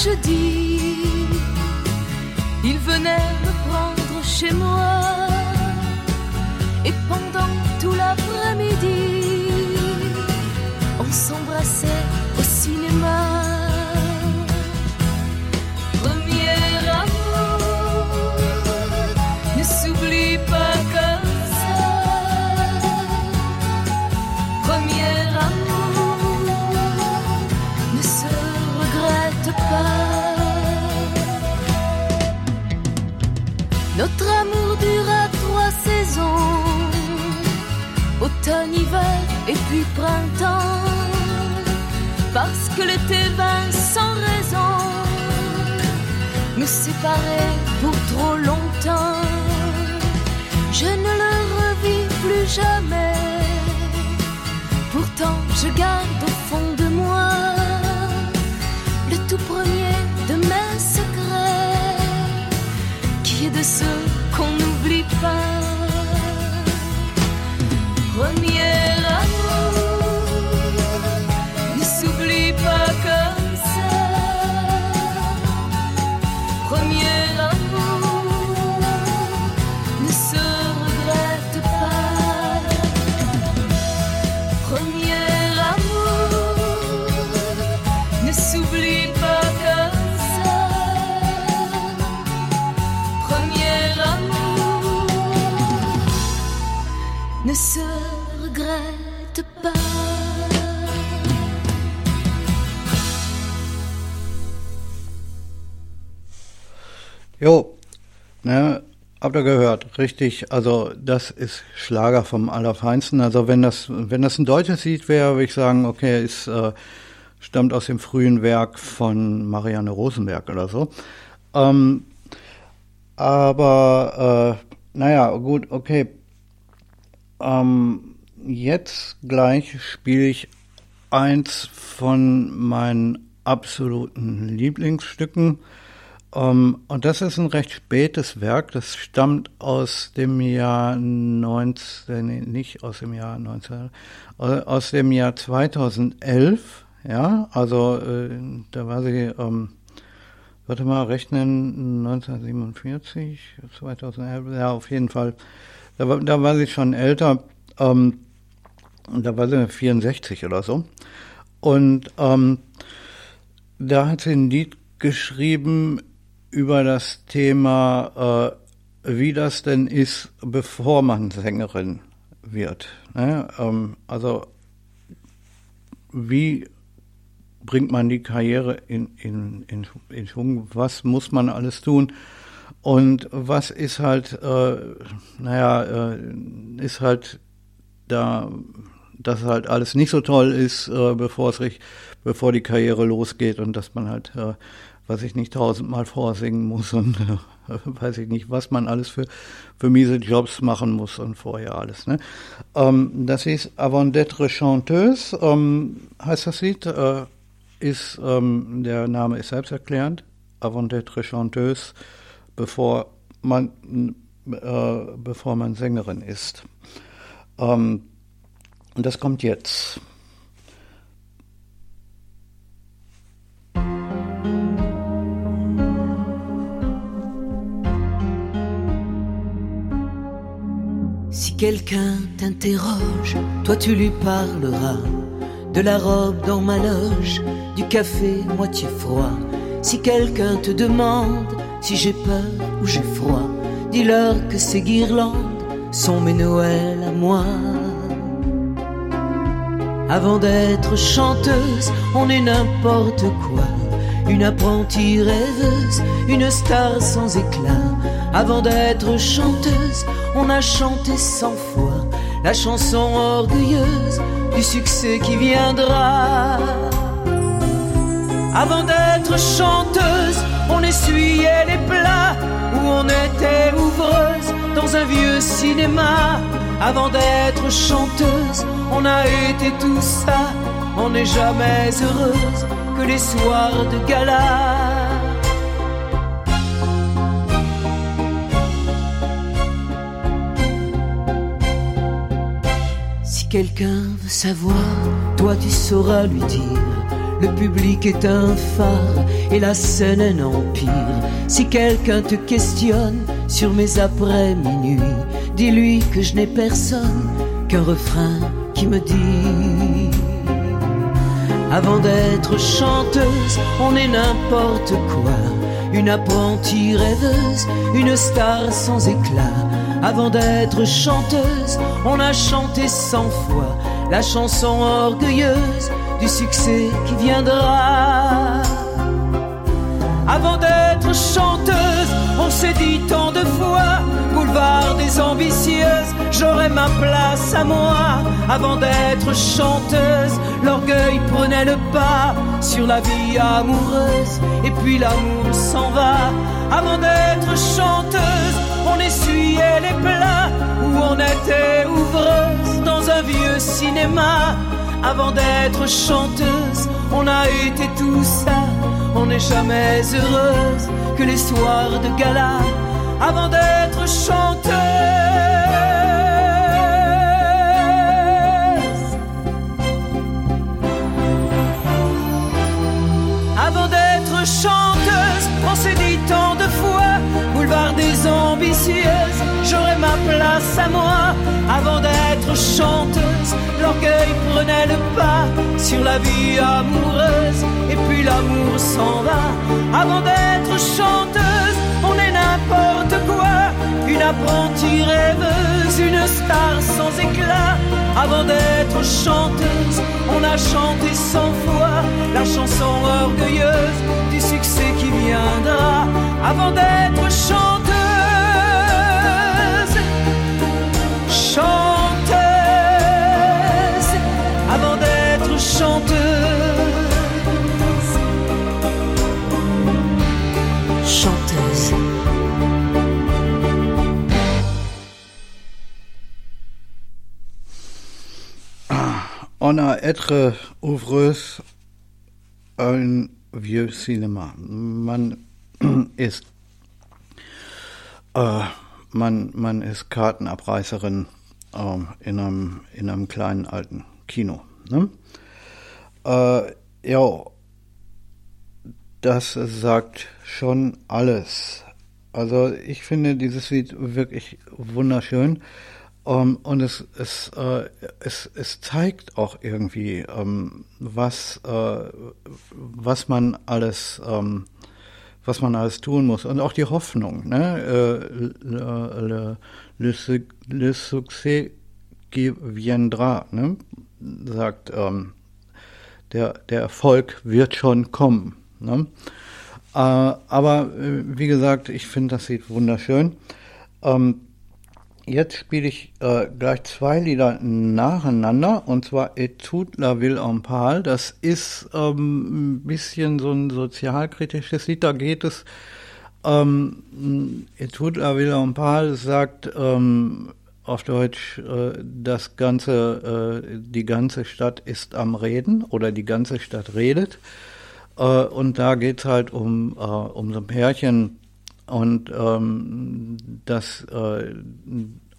Jeudi, il venait me prendre chez moi. Et puis printemps. Parce que l'été vint sans raison, nous séparer pour trop longtemps. Je ne le revis plus jamais. Pourtant, je garde au fond de moi le tout premier de mes secrets qui est de ceux qu'on n'oublie pas. Premier Jo, ne, habt ihr gehört, richtig, also das ist Schlager vom Allerfeinsten. Also wenn das, wenn das ein deutsches Lied wäre, würde ich sagen, okay, es äh, stammt aus dem frühen Werk von Marianne Rosenberg oder so. Ähm, aber äh, naja, gut, okay. Ähm, jetzt gleich spiele ich eins von meinen absoluten Lieblingsstücken. Ähm, und das ist ein recht spätes Werk. Das stammt aus dem Jahr 19, nee, nicht aus dem Jahr 19, äh, aus dem Jahr 2011. Ja, also äh, da war sie, ähm, warte mal, rechnen, 1947, 2011, ja, auf jeden Fall. Da war, da war sie schon älter, ähm, da war sie 64 oder so. Und ähm, da hat sie ein Lied geschrieben über das Thema, äh, wie das denn ist, bevor man Sängerin wird. Ne? Ähm, also wie bringt man die Karriere in, in, in, in Schwung? Was muss man alles tun? Und was ist halt, äh, naja, äh, ist halt da, dass halt alles nicht so toll ist, äh, bevor es bevor die Karriere losgeht und dass man halt, äh, was ich nicht tausendmal vorsingen muss und äh, weiß ich nicht, was man alles für, für miese Jobs machen muss und vorher alles. Ne? Ähm, das hieß Avant d'être chanteuse, ähm, heißt das Lied, äh, ist, ähm, der Name ist selbsterklärend, Avant d'être chanteuse, bevor man, äh, bevor man Sängerin ist. Ähm, und das kommt jetzt. Si quelqu'un t'interroge, toi tu lui parleras de la robe dans ma loge, du café moitié froid. Si quelqu'un te demande si j'ai peur ou j'ai froid, dis-leur que ces guirlandes sont mes Noëls à moi. Avant d'être chanteuse, on est n'importe quoi. Une apprentie rêveuse, une star sans éclat. Avant d'être chanteuse, on a chanté cent fois la chanson orgueilleuse du succès qui viendra. Avant d'être chanteuse, on essuyait les plats où on était ouvreuse dans un vieux cinéma. Avant d'être chanteuse, on a été tout ça. On n'est jamais heureuse que les soirs de gala. Si quelqu'un veut savoir, toi tu sauras lui dire. Le public est un phare et la scène un empire. Si quelqu'un te questionne sur mes après-minuit, dis-lui que je n'ai personne qu'un refrain qui me dit. Avant d'être chanteuse, on est n'importe quoi. Une apprentie rêveuse, une star sans éclat. Avant d'être chanteuse, on a chanté cent fois la chanson orgueilleuse du succès qui viendra. Avant d'être chanteuse, on s'est dit tant de fois, des ambitieuses, j'aurai ma place à moi. Avant d'être chanteuse, l'orgueil prenait le pas sur la vie amoureuse, et puis l'amour s'en va. Avant d'être chanteuse, on essuyait les plats où on était ouvreuse dans un vieux cinéma. Avant d'être chanteuse, on a été tout ça. On n'est jamais heureuse que les soirs de gala. Avant d'être chanteuse. Avant d'être chanteuse, on s'est dit tant de fois, boulevard des ambitieuses, j'aurai ma place à moi. Avant d'être chanteuse, l'orgueil prenait le pas sur la vie amoureuse, et puis l'amour s'en va. Avant d'être chanteuse, n'importe quoi, une apprentie rêveuse, une star sans éclat. Avant d'être chanteuse, on a chanté cent fois la chanson orgueilleuse du succès qui viendra. Avant d'être chanteuse, chanteuse, avant d'être chanteuse. On a être ouvreuse un vieux cinéma. Man ist äh, man, man ist Kartenabreißerin äh, in, einem, in einem kleinen alten Kino. Ne? Äh, ja, das sagt schon alles. Also ich finde dieses Lied wirklich wunderschön. Um, ähm, und es, es, äh, es, es zeigt auch irgendwie, ähm, was, äh, was man alles, ähm, was man alles tun muss. Und auch die Hoffnung. Ne? Äh, le, le, le, le succès qui viendra, ne? sagt, ähm, der, der Erfolg wird schon kommen. Ne? Äh, aber äh, wie gesagt, ich finde das Lied wunderschön. Ähm, jetzt spiele ich äh, gleich zwei Lieder nacheinander und zwar Etude la Ville en Pâle. Das ist ähm, ein bisschen so ein sozialkritisches Lied. Da geht es ähm, Etude la Ville en Pâle sagt ähm, auf Deutsch, äh, das ganze, äh, die ganze Stadt ist am Reden oder die ganze Stadt redet. Äh, und da geht's halt um, äh, um so ein Pärchen und ähm, das äh,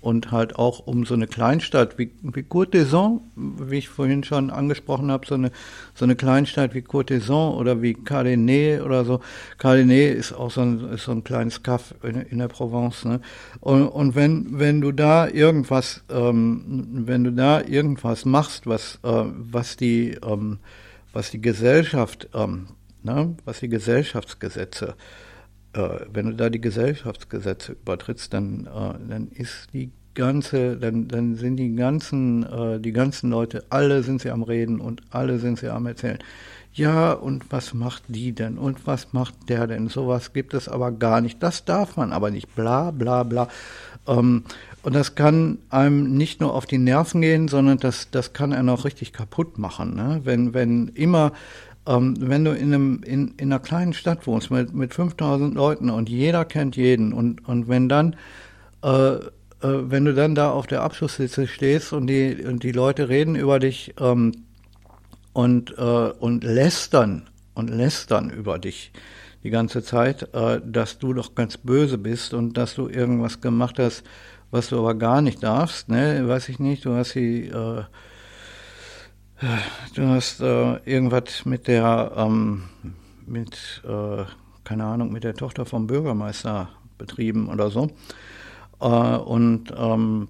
und halt auch um so eine Kleinstadt wie, wie d'Azon, wie ich vorhin schon angesprochen habe, so eine, so eine Kleinstadt wie d'Azon oder wie Cardenet oder so. Cardenet ist auch so ein, ist so ein kleines Kaff in, in der Provence. Ne? Und, und wenn, wenn du da irgendwas, ähm, wenn du da irgendwas machst, was, äh, was die, ähm, was die Gesellschaft, ähm, ne, was die Gesellschaftsgesetze, wenn du da die Gesellschaftsgesetze übertrittst, dann, äh, dann ist die ganze, dann, dann sind die ganzen, äh, die ganzen Leute, alle sind sie am Reden und alle sind sie am Erzählen. Ja, und was macht die denn? Und was macht der denn? Sowas gibt es aber gar nicht. Das darf man aber nicht. Bla, bla, bla. Ähm, und das kann einem nicht nur auf die Nerven gehen, sondern das, das kann einen auch richtig kaputt machen. Ne? Wenn, wenn immer, ähm, wenn du in, einem, in, in einer kleinen Stadt wohnst mit, mit 5000 Leuten und jeder kennt jeden und, und wenn dann, äh, äh, wenn du dann da auf der Abschlussliste stehst und die, und die Leute reden über dich ähm, und, äh, und lästern und lästern über dich, die ganze Zeit, äh, dass du doch ganz böse bist und dass du irgendwas gemacht hast, was du aber gar nicht darfst, ne, weiß ich nicht, du hast die, äh, du hast äh, irgendwas mit der, ähm, mit, äh, keine Ahnung, mit der Tochter vom Bürgermeister betrieben oder so. Äh, und ähm,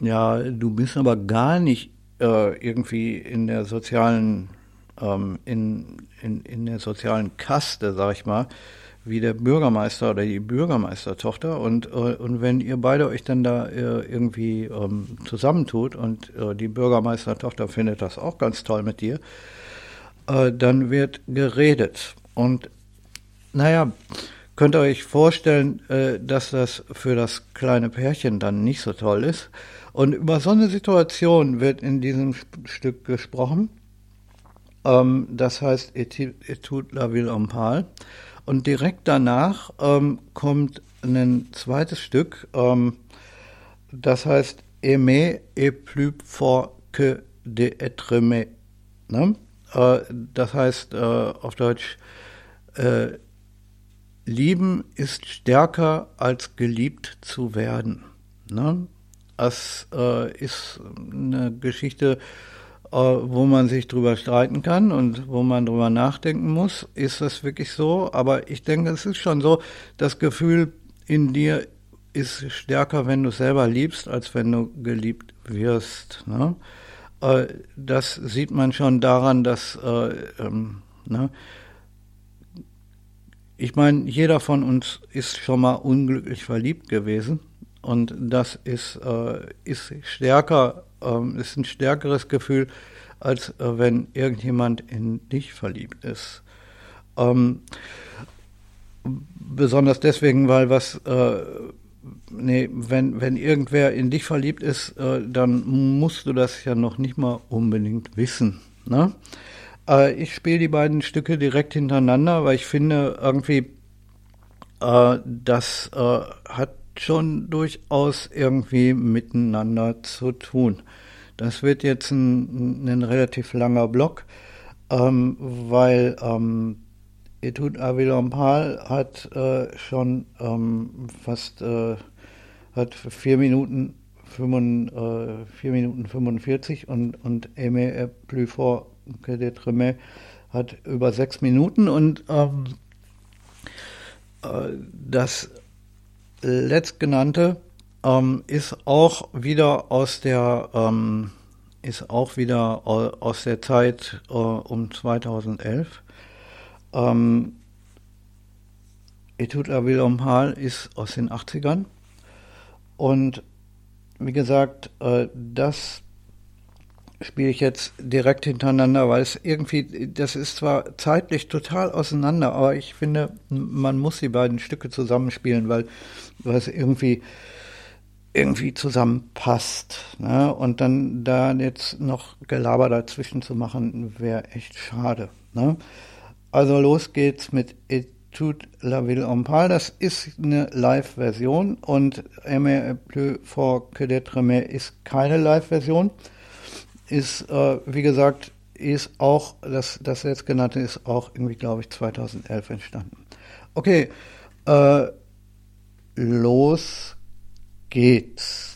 ja, du bist aber gar nicht äh, irgendwie in der sozialen, ähm, in, in, in der sozialen Kaste, sag ich mal, wie der Bürgermeister oder die Bürgermeistertochter. Und, äh, und wenn ihr beide euch dann da äh, irgendwie ähm, zusammentut und äh, die Bürgermeistertochter findet das auch ganz toll mit dir, äh, dann wird geredet. Und naja, könnt ihr euch vorstellen, äh, dass das für das kleine Pärchen dann nicht so toll ist. Und über so eine Situation wird in diesem Stück gesprochen. Ähm, das heißt Etude la Ville en Pâle. Und direkt danach ähm, kommt ein zweites Stück, ähm, das heißt Aimer et plus fort que d'être aimé. Ne? Äh, das heißt äh, auf Deutsch, äh, Lieben ist stärker als geliebt zu werden. Ne? Das äh, ist eine Geschichte, äh, wo man sich drüber streiten kann und wo man drüber nachdenken muss, ist das wirklich so? Aber ich denke, es ist schon so, das Gefühl in dir ist stärker, wenn du selber liebst, als wenn du geliebt wirst. Ne? Äh, das sieht man schon daran, dass äh, ähm, ne? ich meine, jeder von uns ist schon mal unglücklich verliebt gewesen und das ist, äh, ist stärker ähm, ist ein stärkeres Gefühl, als äh, wenn irgendjemand in dich verliebt ist. Ähm, besonders deswegen, weil was, äh, nee, wenn, wenn irgendwer in dich verliebt ist, äh, dann musst du das ja noch nicht mal unbedingt wissen. Ne? Äh, ich spiele die beiden Stücke direkt hintereinander, weil ich finde irgendwie, äh, das äh, hat schon durchaus irgendwie miteinander zu tun. Das wird jetzt ein, ein relativ langer Block, ähm, weil ähm, Etude Avilampal hat äh, schon ähm, fast äh, hat vier Minuten, 5, äh, Minuten 45 und, und Aimé plus fort que hat über sechs Minuten und ähm, äh, das letztgenannte ähm, ist auch wieder aus der ähm, ist auch wieder aus der Zeit äh, um 2011. Ähm, Etude à Willem Hall ist aus den 80ern. Und wie gesagt, äh, das spiele ich jetzt direkt hintereinander, weil es irgendwie, das ist zwar zeitlich total auseinander, aber ich finde, man muss die beiden Stücke zusammenspielen, weil, weil es irgendwie irgendwie zusammenpasst. Ne? Und dann da jetzt noch Gelaber dazwischen zu machen, wäre echt schade. Ne? Also los geht's mit Etude la Ville en Pal. Das ist eine Live-Version und Aimé plus fort que d'être ist keine Live-Version. Ist, äh, wie gesagt, ist auch, das, das jetzt genannte ist auch irgendwie, glaube ich, 2011 entstanden. Okay, äh, los geht's.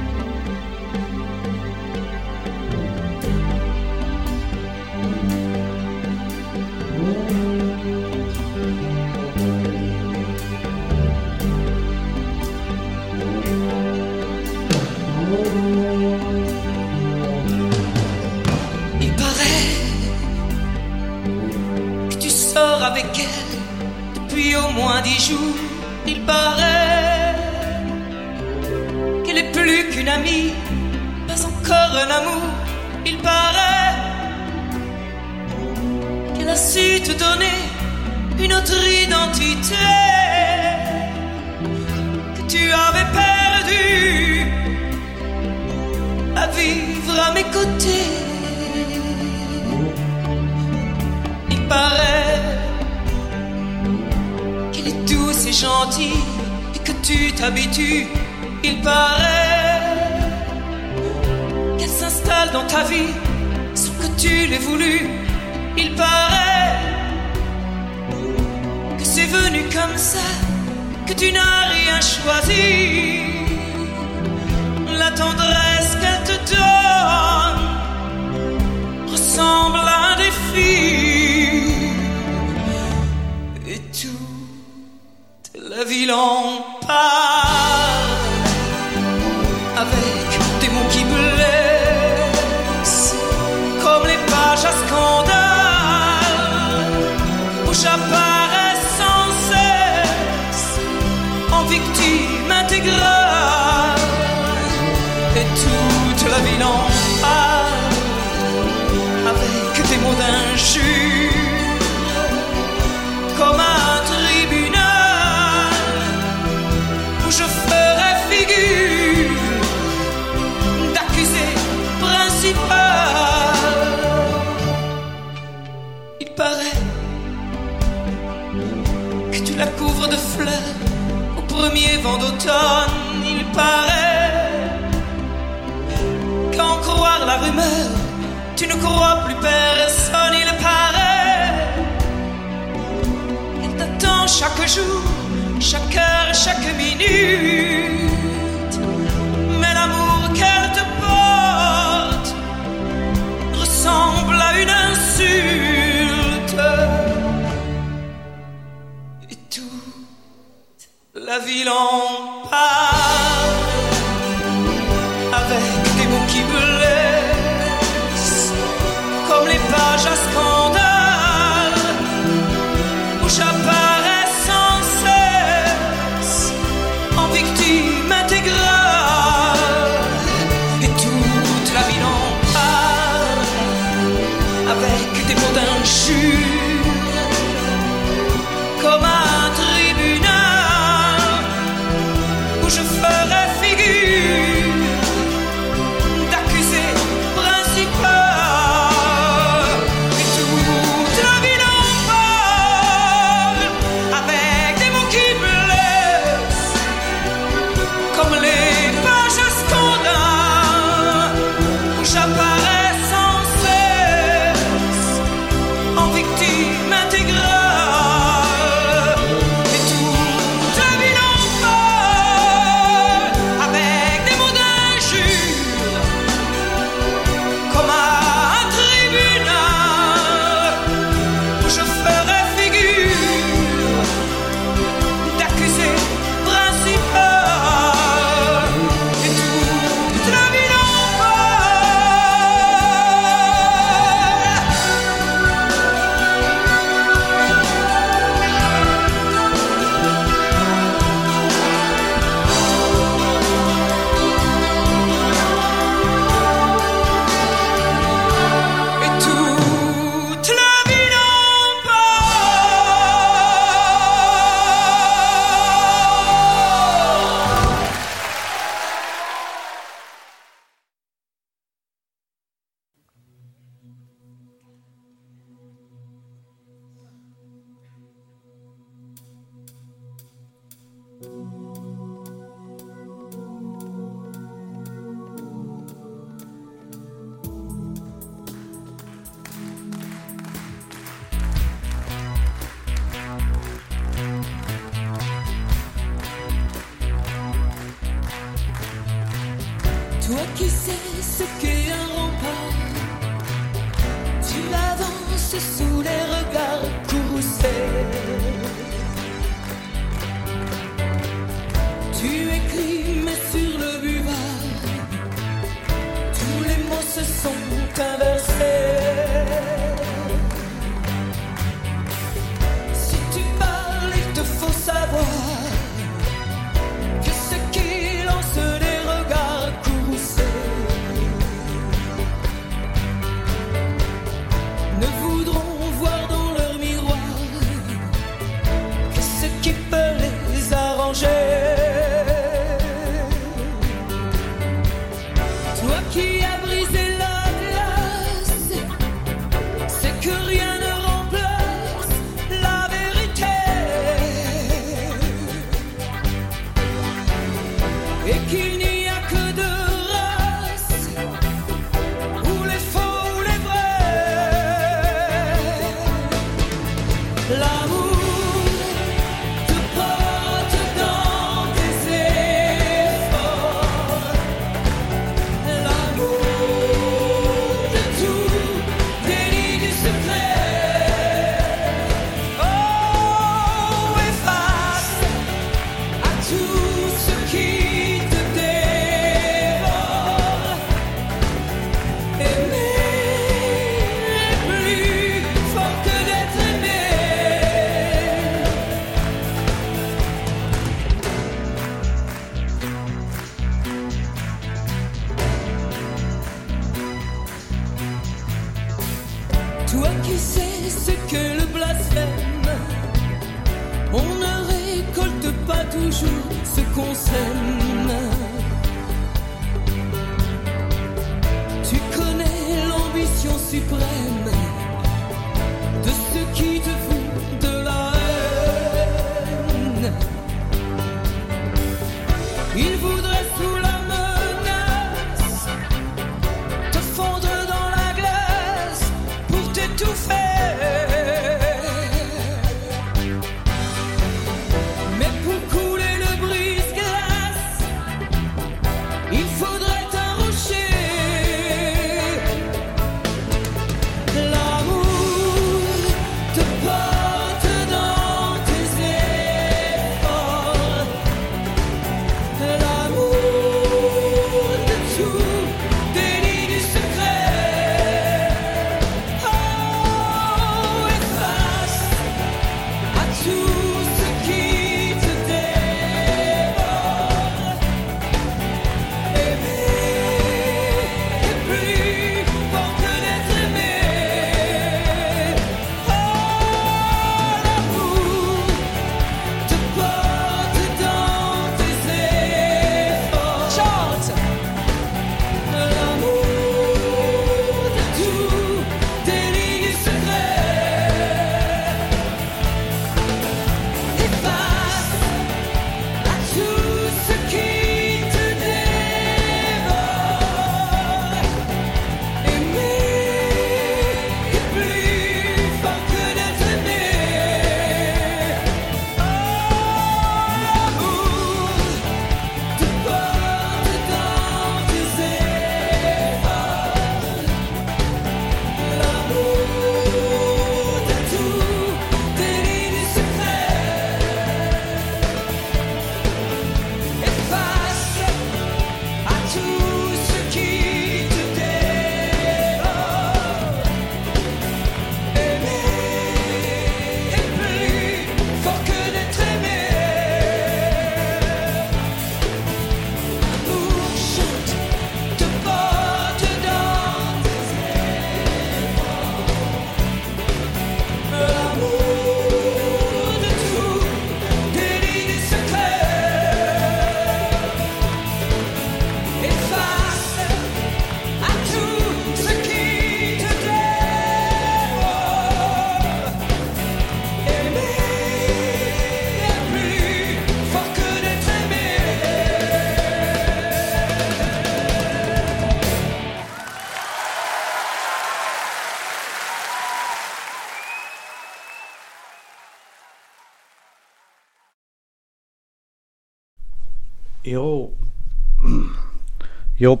Jo.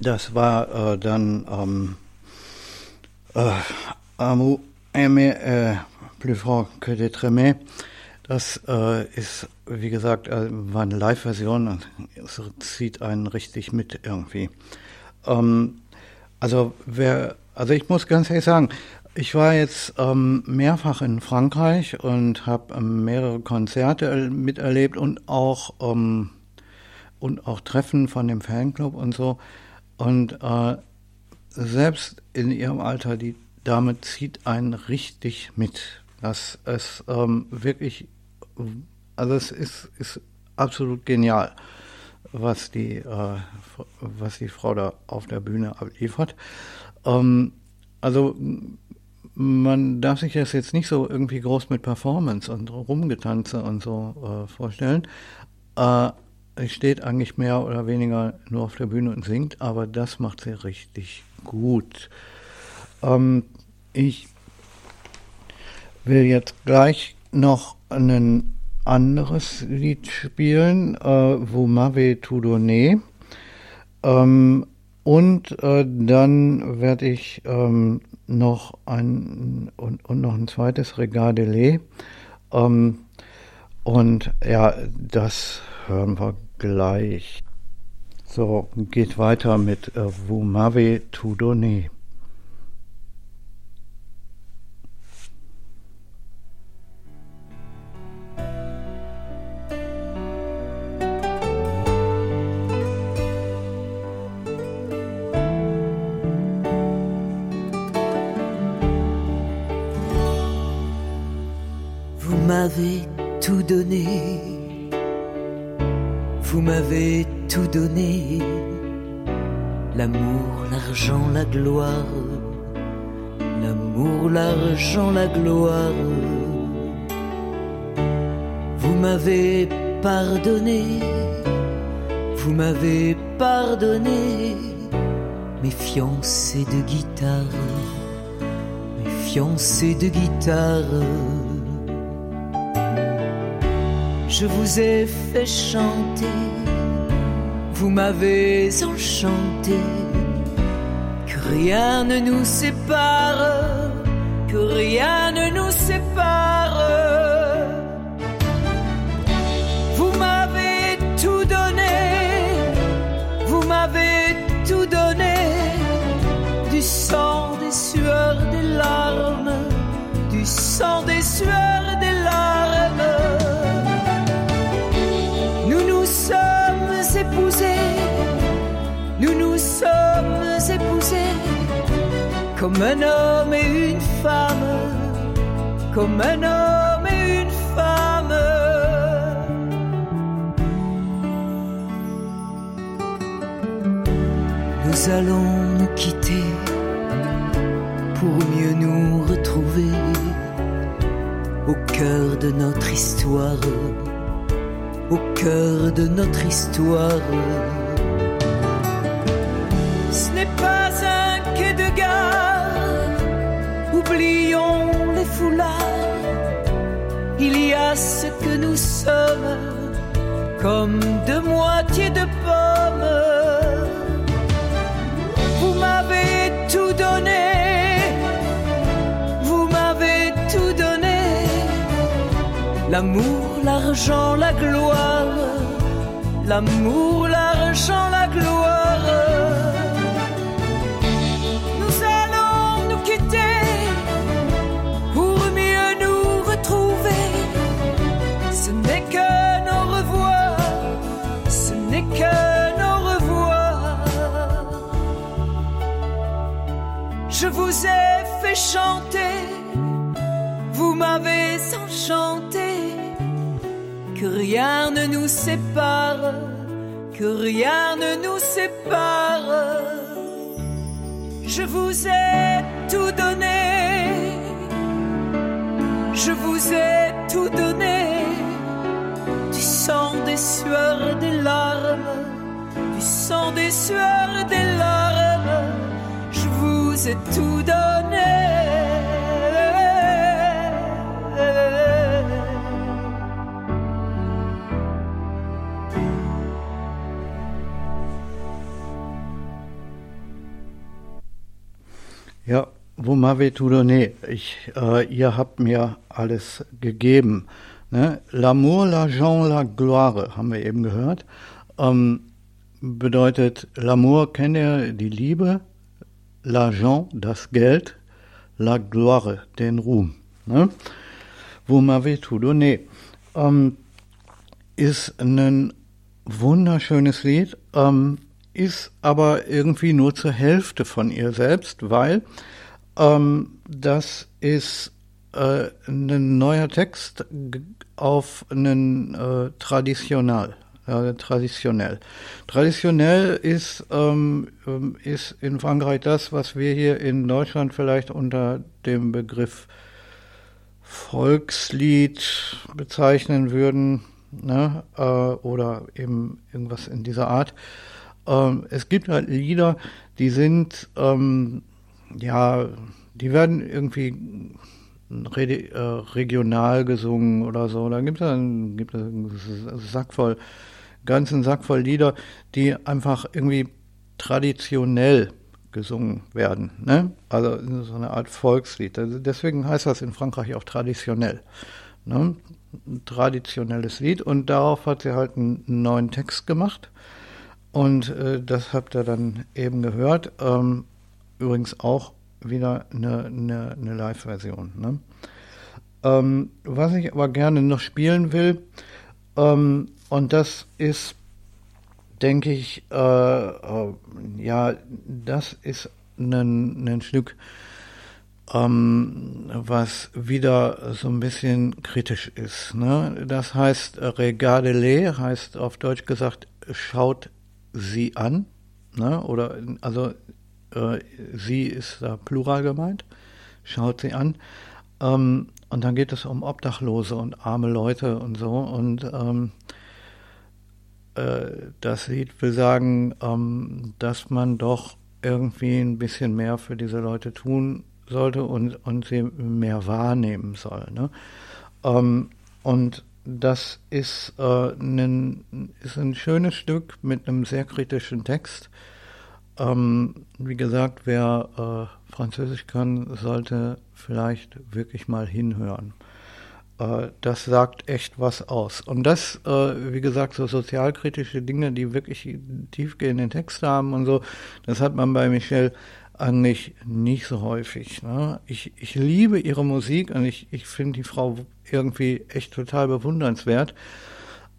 Das war äh, dann ähm, äh, Amour aimé euh, plus fort que d'être aimé. Das äh, ist, wie gesagt, äh, war eine Live-Version es zieht einen richtig mit irgendwie. Ähm, also wer, also ich muss ganz ehrlich sagen, ich war jetzt ähm, mehrfach in Frankreich und habe ähm, mehrere Konzerte miterlebt und auch ähm, und auch Treffen von dem Fanclub und so. Und äh, selbst in ihrem Alter, die Dame zieht einen richtig mit. Das ist ähm, wirklich, also es ist, ist absolut genial, was die, äh, was die Frau da auf der Bühne abliefert. Ähm, also man darf sich das jetzt nicht so irgendwie groß mit Performance und Rumgetanze und so äh, vorstellen. Äh, steht eigentlich mehr oder weniger nur auf der Bühne und singt, aber das macht sie richtig gut. Ähm, ich will jetzt gleich noch ein anderes Lied spielen, äh, tout donné. Ähm, und äh, dann werde ich ähm, noch ein und, und noch ein zweites Regardele. Ähm, und ja, das hören wir gleich. So, geht weiter mit äh, Vous m'avez mes fiancés de guitare je vous ai fait chanter, vous m'avez enchanté, que rien ne nous sépare, que rien ne nous sépare. Des sueurs, des larmes. nous nous sommes épousés comme un homme et une femme, comme un homme et une femme. Nous allons notre histoire au cœur de notre histoire. Ce n'est pas un quai de gare, oublions les foulards. Il y a ce que nous sommes, comme deux moitiés l'amour l'argent, la gloire, l'amour, l'argent, rien ne nous sépare, que rien ne nous sépare. Je vous ai tout donné, je vous ai tout donné, du sang, des sueurs, des larmes, du sang, des sueurs, des larmes, je vous ai tout donné. Vous tout donné. Ich, äh, ihr habt mir alles gegeben. Ne? L'amour, l'argent, la gloire, haben wir eben gehört. Ähm, bedeutet, l'amour kennt ihr die Liebe, l'argent, das Geld, la gloire, den Ruhm. Ne? Vous m'avez tout donné. Ähm, ist ein wunderschönes Lied, ähm, ist aber irgendwie nur zur Hälfte von ihr selbst, weil ähm, das ist äh, ein neuer Text auf einen äh, Traditional. Ja, traditionell. Traditionell ist, ähm, ähm, ist in Frankreich das, was wir hier in Deutschland vielleicht unter dem Begriff Volkslied bezeichnen würden, ne? äh, oder eben irgendwas in dieser Art. Ähm, es gibt halt Lieder, die sind ähm, ja, die werden irgendwie re äh, regional gesungen oder so. Da gibt es einen, gibt einen Sack voll, ganzen Sack voll Lieder, die einfach irgendwie traditionell gesungen werden. Ne? Also so eine Art Volkslied. Also deswegen heißt das in Frankreich auch traditionell. Ne? Ein traditionelles Lied. Und darauf hat sie halt einen neuen Text gemacht. Und äh, das habt ihr dann eben gehört. Ähm, übrigens auch wieder eine, eine, eine Live-Version. Ne? Ähm, was ich aber gerne noch spielen will, ähm, und das ist, denke ich, äh, äh, ja, das ist ein, ein Stück, ähm, was wieder so ein bisschen kritisch ist. Ne? Das heißt, Regardez-les heißt auf Deutsch gesagt, schaut sie an. Ne? Oder also äh, sie ist da plural gemeint, schaut sie an. Ähm, und dann geht es um Obdachlose und arme Leute und so. Und ähm, äh, das Lied will sagen, ähm, dass man doch irgendwie ein bisschen mehr für diese Leute tun sollte und, und sie mehr wahrnehmen soll. Ne? Ähm, und das ist, äh, ein, ist ein schönes Stück mit einem sehr kritischen Text. Ähm, wie gesagt, wer äh, Französisch kann, sollte vielleicht wirklich mal hinhören. Äh, das sagt echt was aus. Und das, äh, wie gesagt, so sozialkritische Dinge, die wirklich tiefgehende Texte haben und so, das hat man bei Michelle eigentlich nicht so häufig. Ne? Ich, ich liebe ihre Musik und ich, ich finde die Frau irgendwie echt total bewundernswert.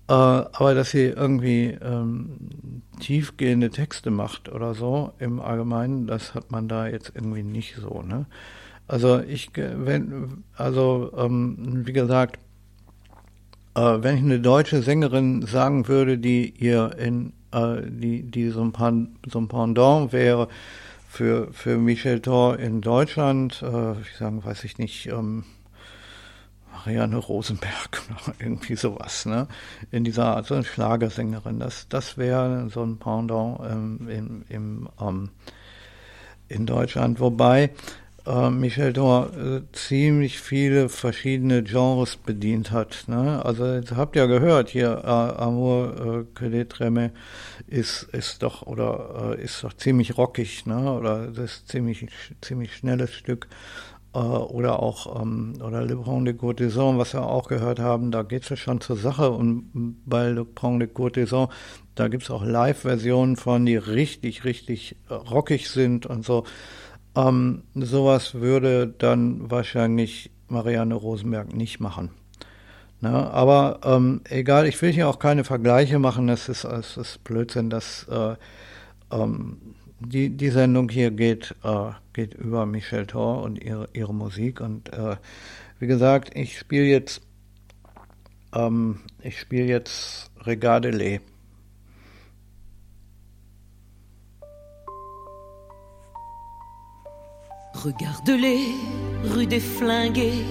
Äh, aber dass sie irgendwie ähm, tiefgehende Texte macht oder so im Allgemeinen, das hat man da jetzt irgendwie nicht so. Ne? Also ich, wenn, also ähm, wie gesagt, äh, wenn ich eine deutsche Sängerin sagen würde, die ihr in, äh, die, die so ein, so ein Pendant wäre für, für Michel Thor in Deutschland, äh, ich sagen, weiß ich nicht, ähm, Marianne Rosenberg oder irgendwie sowas, ne? In dieser Art, so eine Schlagersängerin. Das, das wäre so ein Pendant ähm, im, im, ähm, in Deutschland. Wobei äh, Michel Thor äh, ziemlich viele verschiedene Genres bedient hat. Ne? Also jetzt habt ihr gehört, hier äh, Amour äh, que treme ist, ist doch oder äh, ist doch ziemlich rockig, ne? Oder das ist ziemlich ziemlich schnelles Stück. Äh, oder auch ähm, oder Le Pont de Courtisan, was wir auch gehört haben, da geht es ja schon zur Sache und bei Le Pont de Courtisan, da gibt es auch Live-Versionen von, die richtig, richtig rockig sind und so. Ähm, sowas würde dann wahrscheinlich Marianne Rosenberg nicht machen. Na, aber ähm, egal, ich will hier auch keine Vergleiche machen, das ist, das ist Blödsinn, das äh, ähm, die, die Sendung hier geht, äh, geht über Michel Thor und ihre, ihre Musik. Und äh, wie gesagt, ich spiele jetzt, ähm, ich spiele jetzt Regardez-les. Regarde-les, rue des Flingués,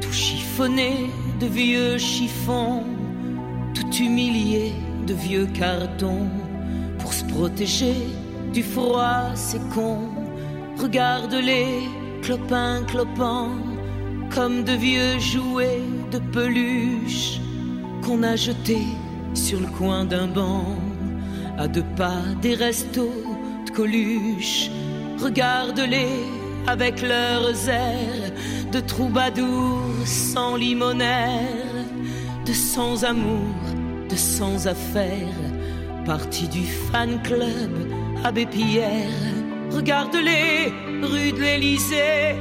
tout chiffonné de vieux chiffons, tout humilié de vieux cartons, pour se protéger du froid, c'est con. Regarde-les, clopin, clopin, comme de vieux jouets de peluche qu'on a jetés sur le coin d'un banc, à deux pas des restos de Coluche. Regarde-les, avec leurs airs de troubadours sans limonaire, de sans amour, de sans affaires, parti du fan club Abbé Pierre. Regarde-les, rue de l'Élysée,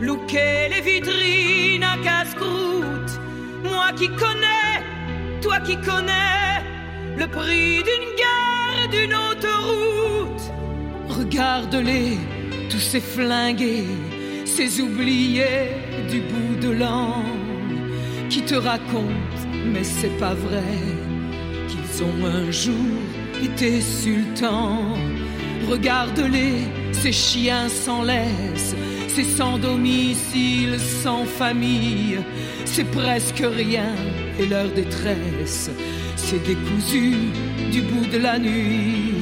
louquer les vitrines à casse-croûte. Moi qui connais, toi qui connais le prix d'une gare, d'une autoroute. Regarde-les, tous ces flingués, ces oubliés du bout de l'an, qui te racontent, mais c'est pas vrai, qu'ils ont un jour été sultans. Regarde-les, ces chiens sans laisse, ces sans domicile, sans famille, c'est presque rien, et leur détresse, c'est décousu du bout de la nuit.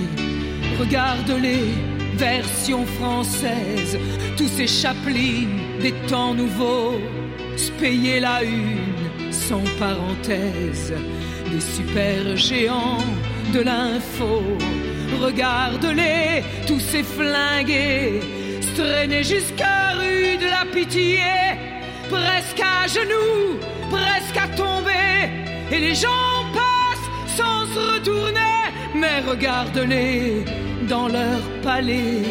Regarde-les, version française, tous ces chapelines des temps nouveaux, payer la une sans parenthèse, des super géants de l'info. Regarde-les, tous ces flingués, traîner jusqu'à rue de la pitié, presque à genoux, presque à tomber, et les gens passent sans se retourner, mais regarde-les dans leur palais,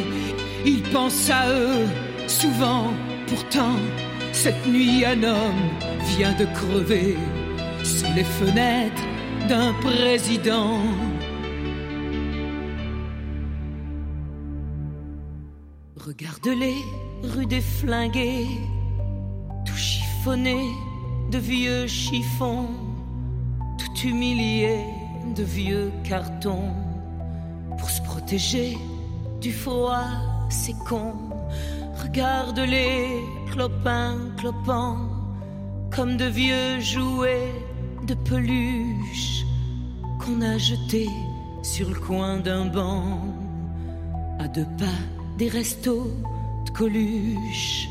ils pensent à eux souvent, pourtant, cette nuit un homme vient de crever sous les fenêtres d'un président. Regarde-les, rue des flingués, tout chiffonné de vieux chiffons, tout humilié de vieux cartons. Pour se protéger du froid, c'est con. Regarde-les, clopins, clopants, comme de vieux jouets de peluche qu'on a jetés sur le coin d'un banc, à deux pas des restos de Coluche.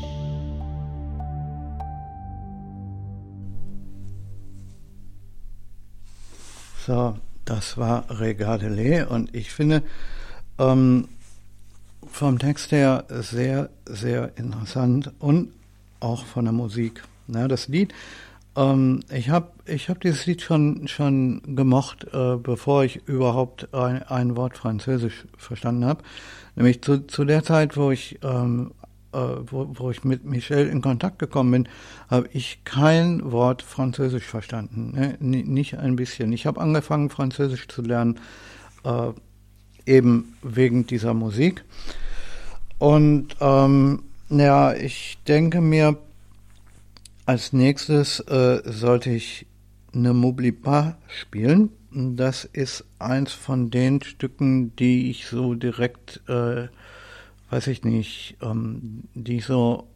So, das war Regardelé und ich finde ähm, vom Text her sehr, sehr interessant und auch von der Musik. Ja, das Lied, ähm, ich habe ich hab dieses Lied schon, schon gemocht, äh, bevor ich überhaupt ein, ein Wort Französisch verstanden habe. Nämlich zu, zu der Zeit, wo ich ähm, äh, wo, wo ich mit Michel in Kontakt gekommen bin, habe ich kein Wort Französisch verstanden. Ne? Nicht ein bisschen. Ich habe angefangen, Französisch zu lernen, äh, eben wegen dieser Musik. Und ähm, ja, ich denke mir, als nächstes äh, sollte ich Ne M'oublie pas spielen. Das ist eins von den Stücken, die ich so direkt äh, weiß ich nicht, ähm, die ich so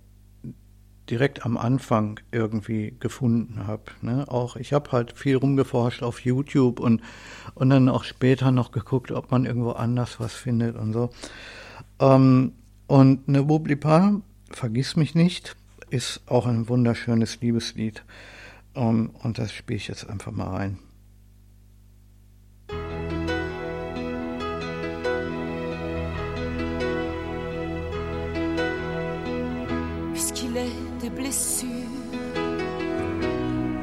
direkt am Anfang irgendwie gefunden habe. Ne? Auch ich habe halt viel rumgeforscht auf YouTube und und dann auch später noch geguckt, ob man irgendwo anders was findet und so. Ähm, und Ne Boublipa, vergiss mich nicht, ist auch ein wunderschönes Liebeslied. Um, und das spiele ich jetzt einfach mal rein.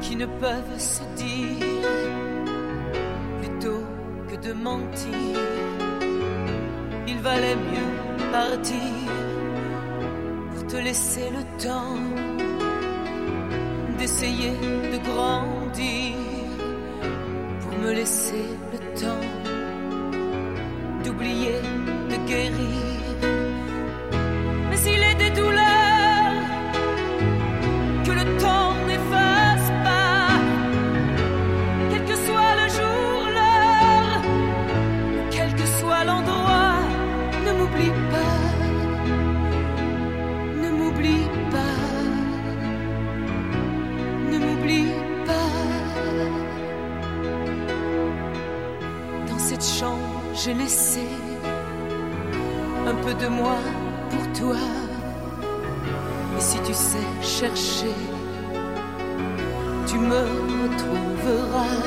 Qui ne peuvent se dire plutôt que de mentir. Il valait mieux partir pour te laisser le temps d'essayer de grandir, pour me laisser le temps d'oublier, de guérir. Mais s'il est des douleurs j'ai laissé un peu de moi pour toi. Et si tu sais chercher, tu me retrouveras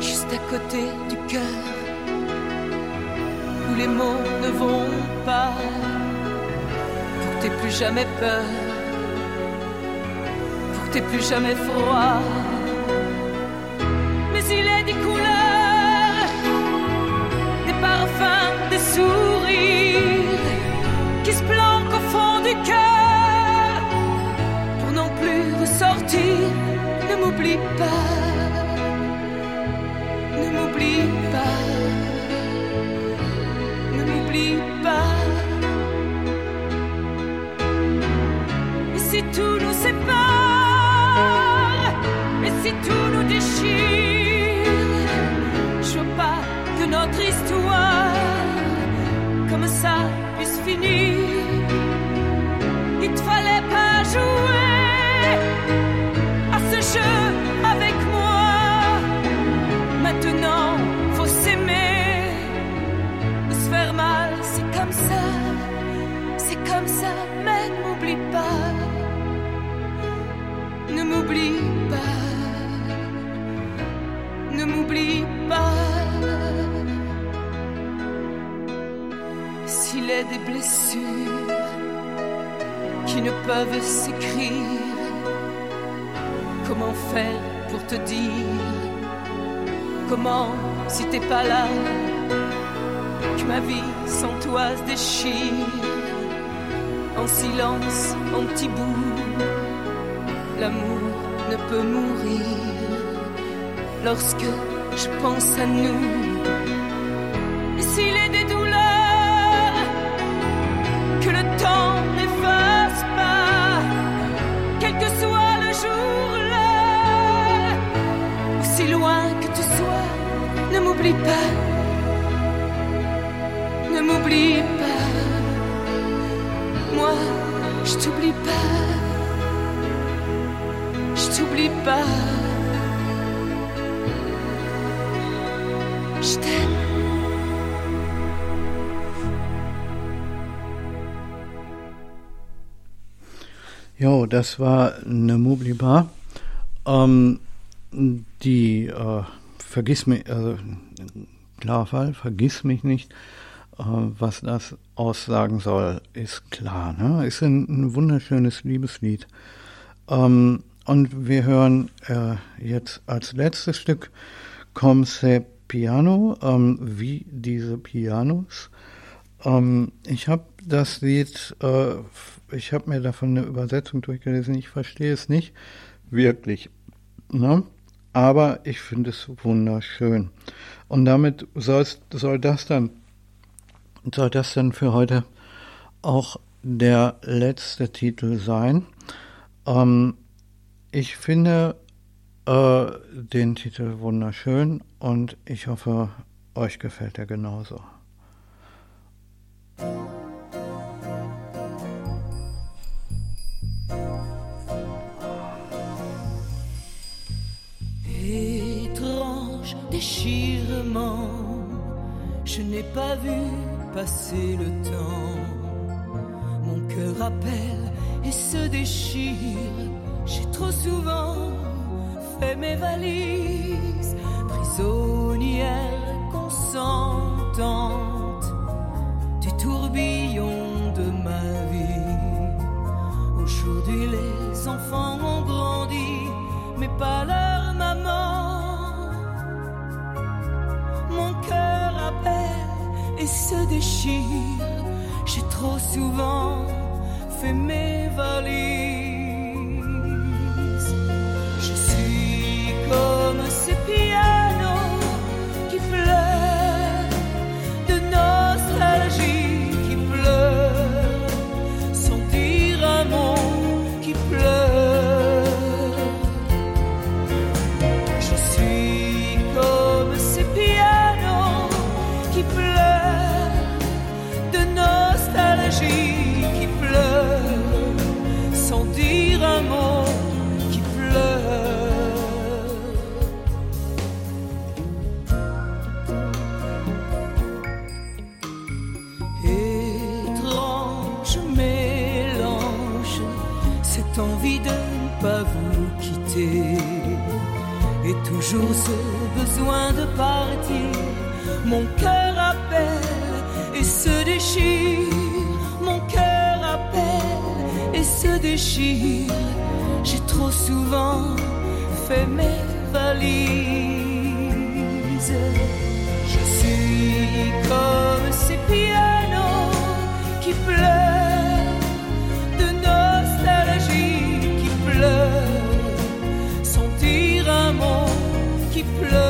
juste à côté du cœur où les mots ne vont pas. t'aies plus jamais peur, pour que plus jamais froid. Ne m'oublie pas, ne m'oublie pas, ne m'oublie pas. Et si tout nous sépare, et si tout nous déchire, qui ne peuvent s'écrire, comment faire pour te dire Comment, si t'es pas là, que ma vie sans toi se déchire En silence, en petits bouts, l'amour ne peut mourir. Lorsque je pense à nous Jo, das war eine Moblibar. Ähm, die äh, vergiss mich, also Klarfall, vergiss mich nicht. Äh, was das aussagen soll, ist klar. Ne? Ist ein, ein wunderschönes Liebeslied. Ähm, und wir hören äh, jetzt als letztes Stück Comme Piano, ähm, wie diese Pianos. Ähm, ich habe das Lied, äh, ich habe mir davon eine Übersetzung durchgelesen, ich verstehe es nicht wirklich. Ne? Aber ich finde es wunderschön. Und damit soll das dann, soll das dann für heute auch der letzte Titel sein. Ähm, ich finde äh, den Titel wunderschön und ich hoffe, euch gefällt er genauso. Déchirement, je n'ai pas vu passer le temps. Mon cœur appelle et se déchire. J'ai trop souvent fait mes valises, prisonnière consentante du tourbillon de ma vie. Aujourd'hui, les enfants ont grandi, mais pas leur maman. Mon cœur appelle et se déchire. J'ai trop souvent fait mes valises. Je suis comme toujours ce besoin de partir. Mon cœur appelle et se déchire, mon cœur appelle se déchire. J'ai trop souvent fait mes valises. Je suis comme ces pianos qui pleurent pleure.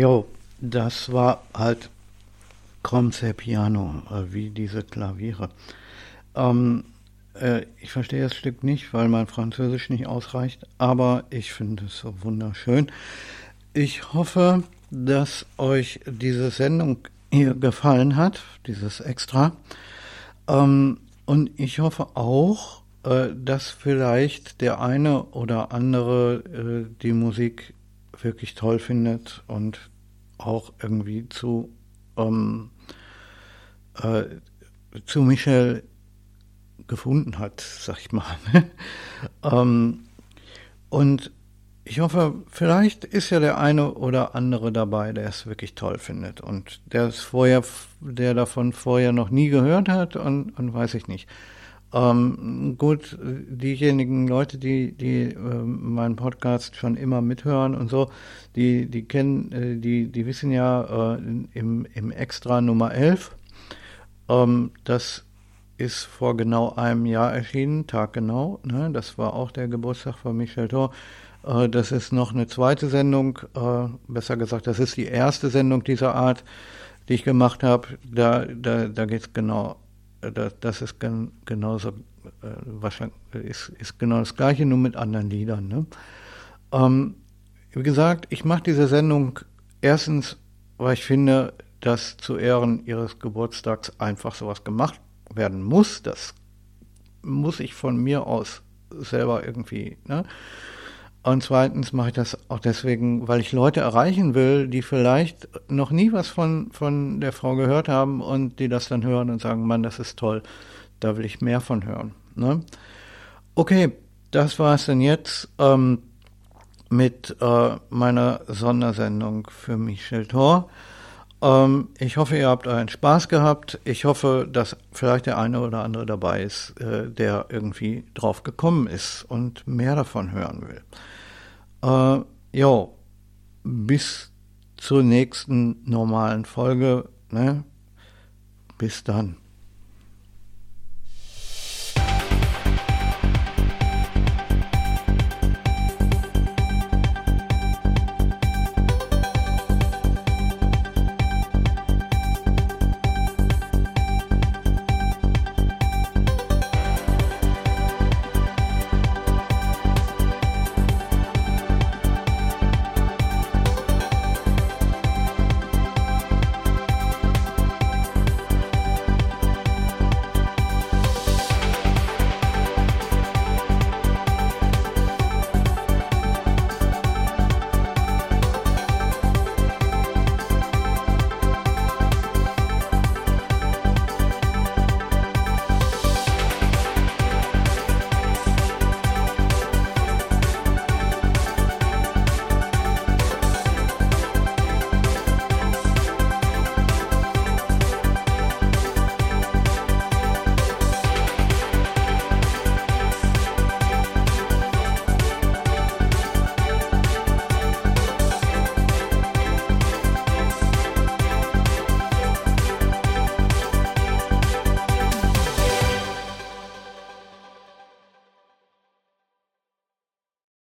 Jo, das war halt Cromse Piano, äh, wie diese Klaviere. Ähm, äh, ich verstehe das Stück nicht, weil mein Französisch nicht ausreicht, aber ich finde es so wunderschön. Ich hoffe, dass euch diese Sendung hier gefallen hat, dieses Extra. Ähm, und ich hoffe auch, äh, dass vielleicht der eine oder andere äh, die Musik wirklich toll findet und auch irgendwie zu, ähm, äh, zu Michel gefunden hat, sag ich mal. ähm, und ich hoffe, vielleicht ist ja der eine oder andere dabei, der es wirklich toll findet und der es vorher, der davon vorher noch nie gehört hat und, und weiß ich nicht. Ähm, gut, diejenigen Leute, die, die äh, meinen Podcast schon immer mithören und so, die, die kennen, äh, die, die wissen ja äh, im, im Extra Nummer 11, ähm, das ist vor genau einem Jahr erschienen, Tag genau, ne? das war auch der Geburtstag von Michel Thor. Äh, das ist noch eine zweite Sendung, äh, besser gesagt, das ist die erste Sendung dieser Art, die ich gemacht habe. Da, da, da geht es genau das, das ist gen, genauso, äh, wahrscheinlich ist, ist genau das gleiche, nur mit anderen Liedern. Ne? Ähm, wie gesagt, ich mache diese Sendung erstens, weil ich finde, dass zu Ehren ihres Geburtstags einfach sowas gemacht werden muss. Das muss ich von mir aus selber irgendwie. Ne? Und zweitens mache ich das auch deswegen, weil ich Leute erreichen will, die vielleicht noch nie was von, von der Frau gehört haben und die das dann hören und sagen, Mann, das ist toll, da will ich mehr von hören. Ne? Okay, das war es denn jetzt ähm, mit äh, meiner Sondersendung für Michel Thor. Ähm, ich hoffe, ihr habt euren Spaß gehabt. Ich hoffe, dass vielleicht der eine oder andere dabei ist, äh, der irgendwie drauf gekommen ist und mehr davon hören will. Äh, jo, bis zur nächsten normalen Folge. Ne? Bis dann.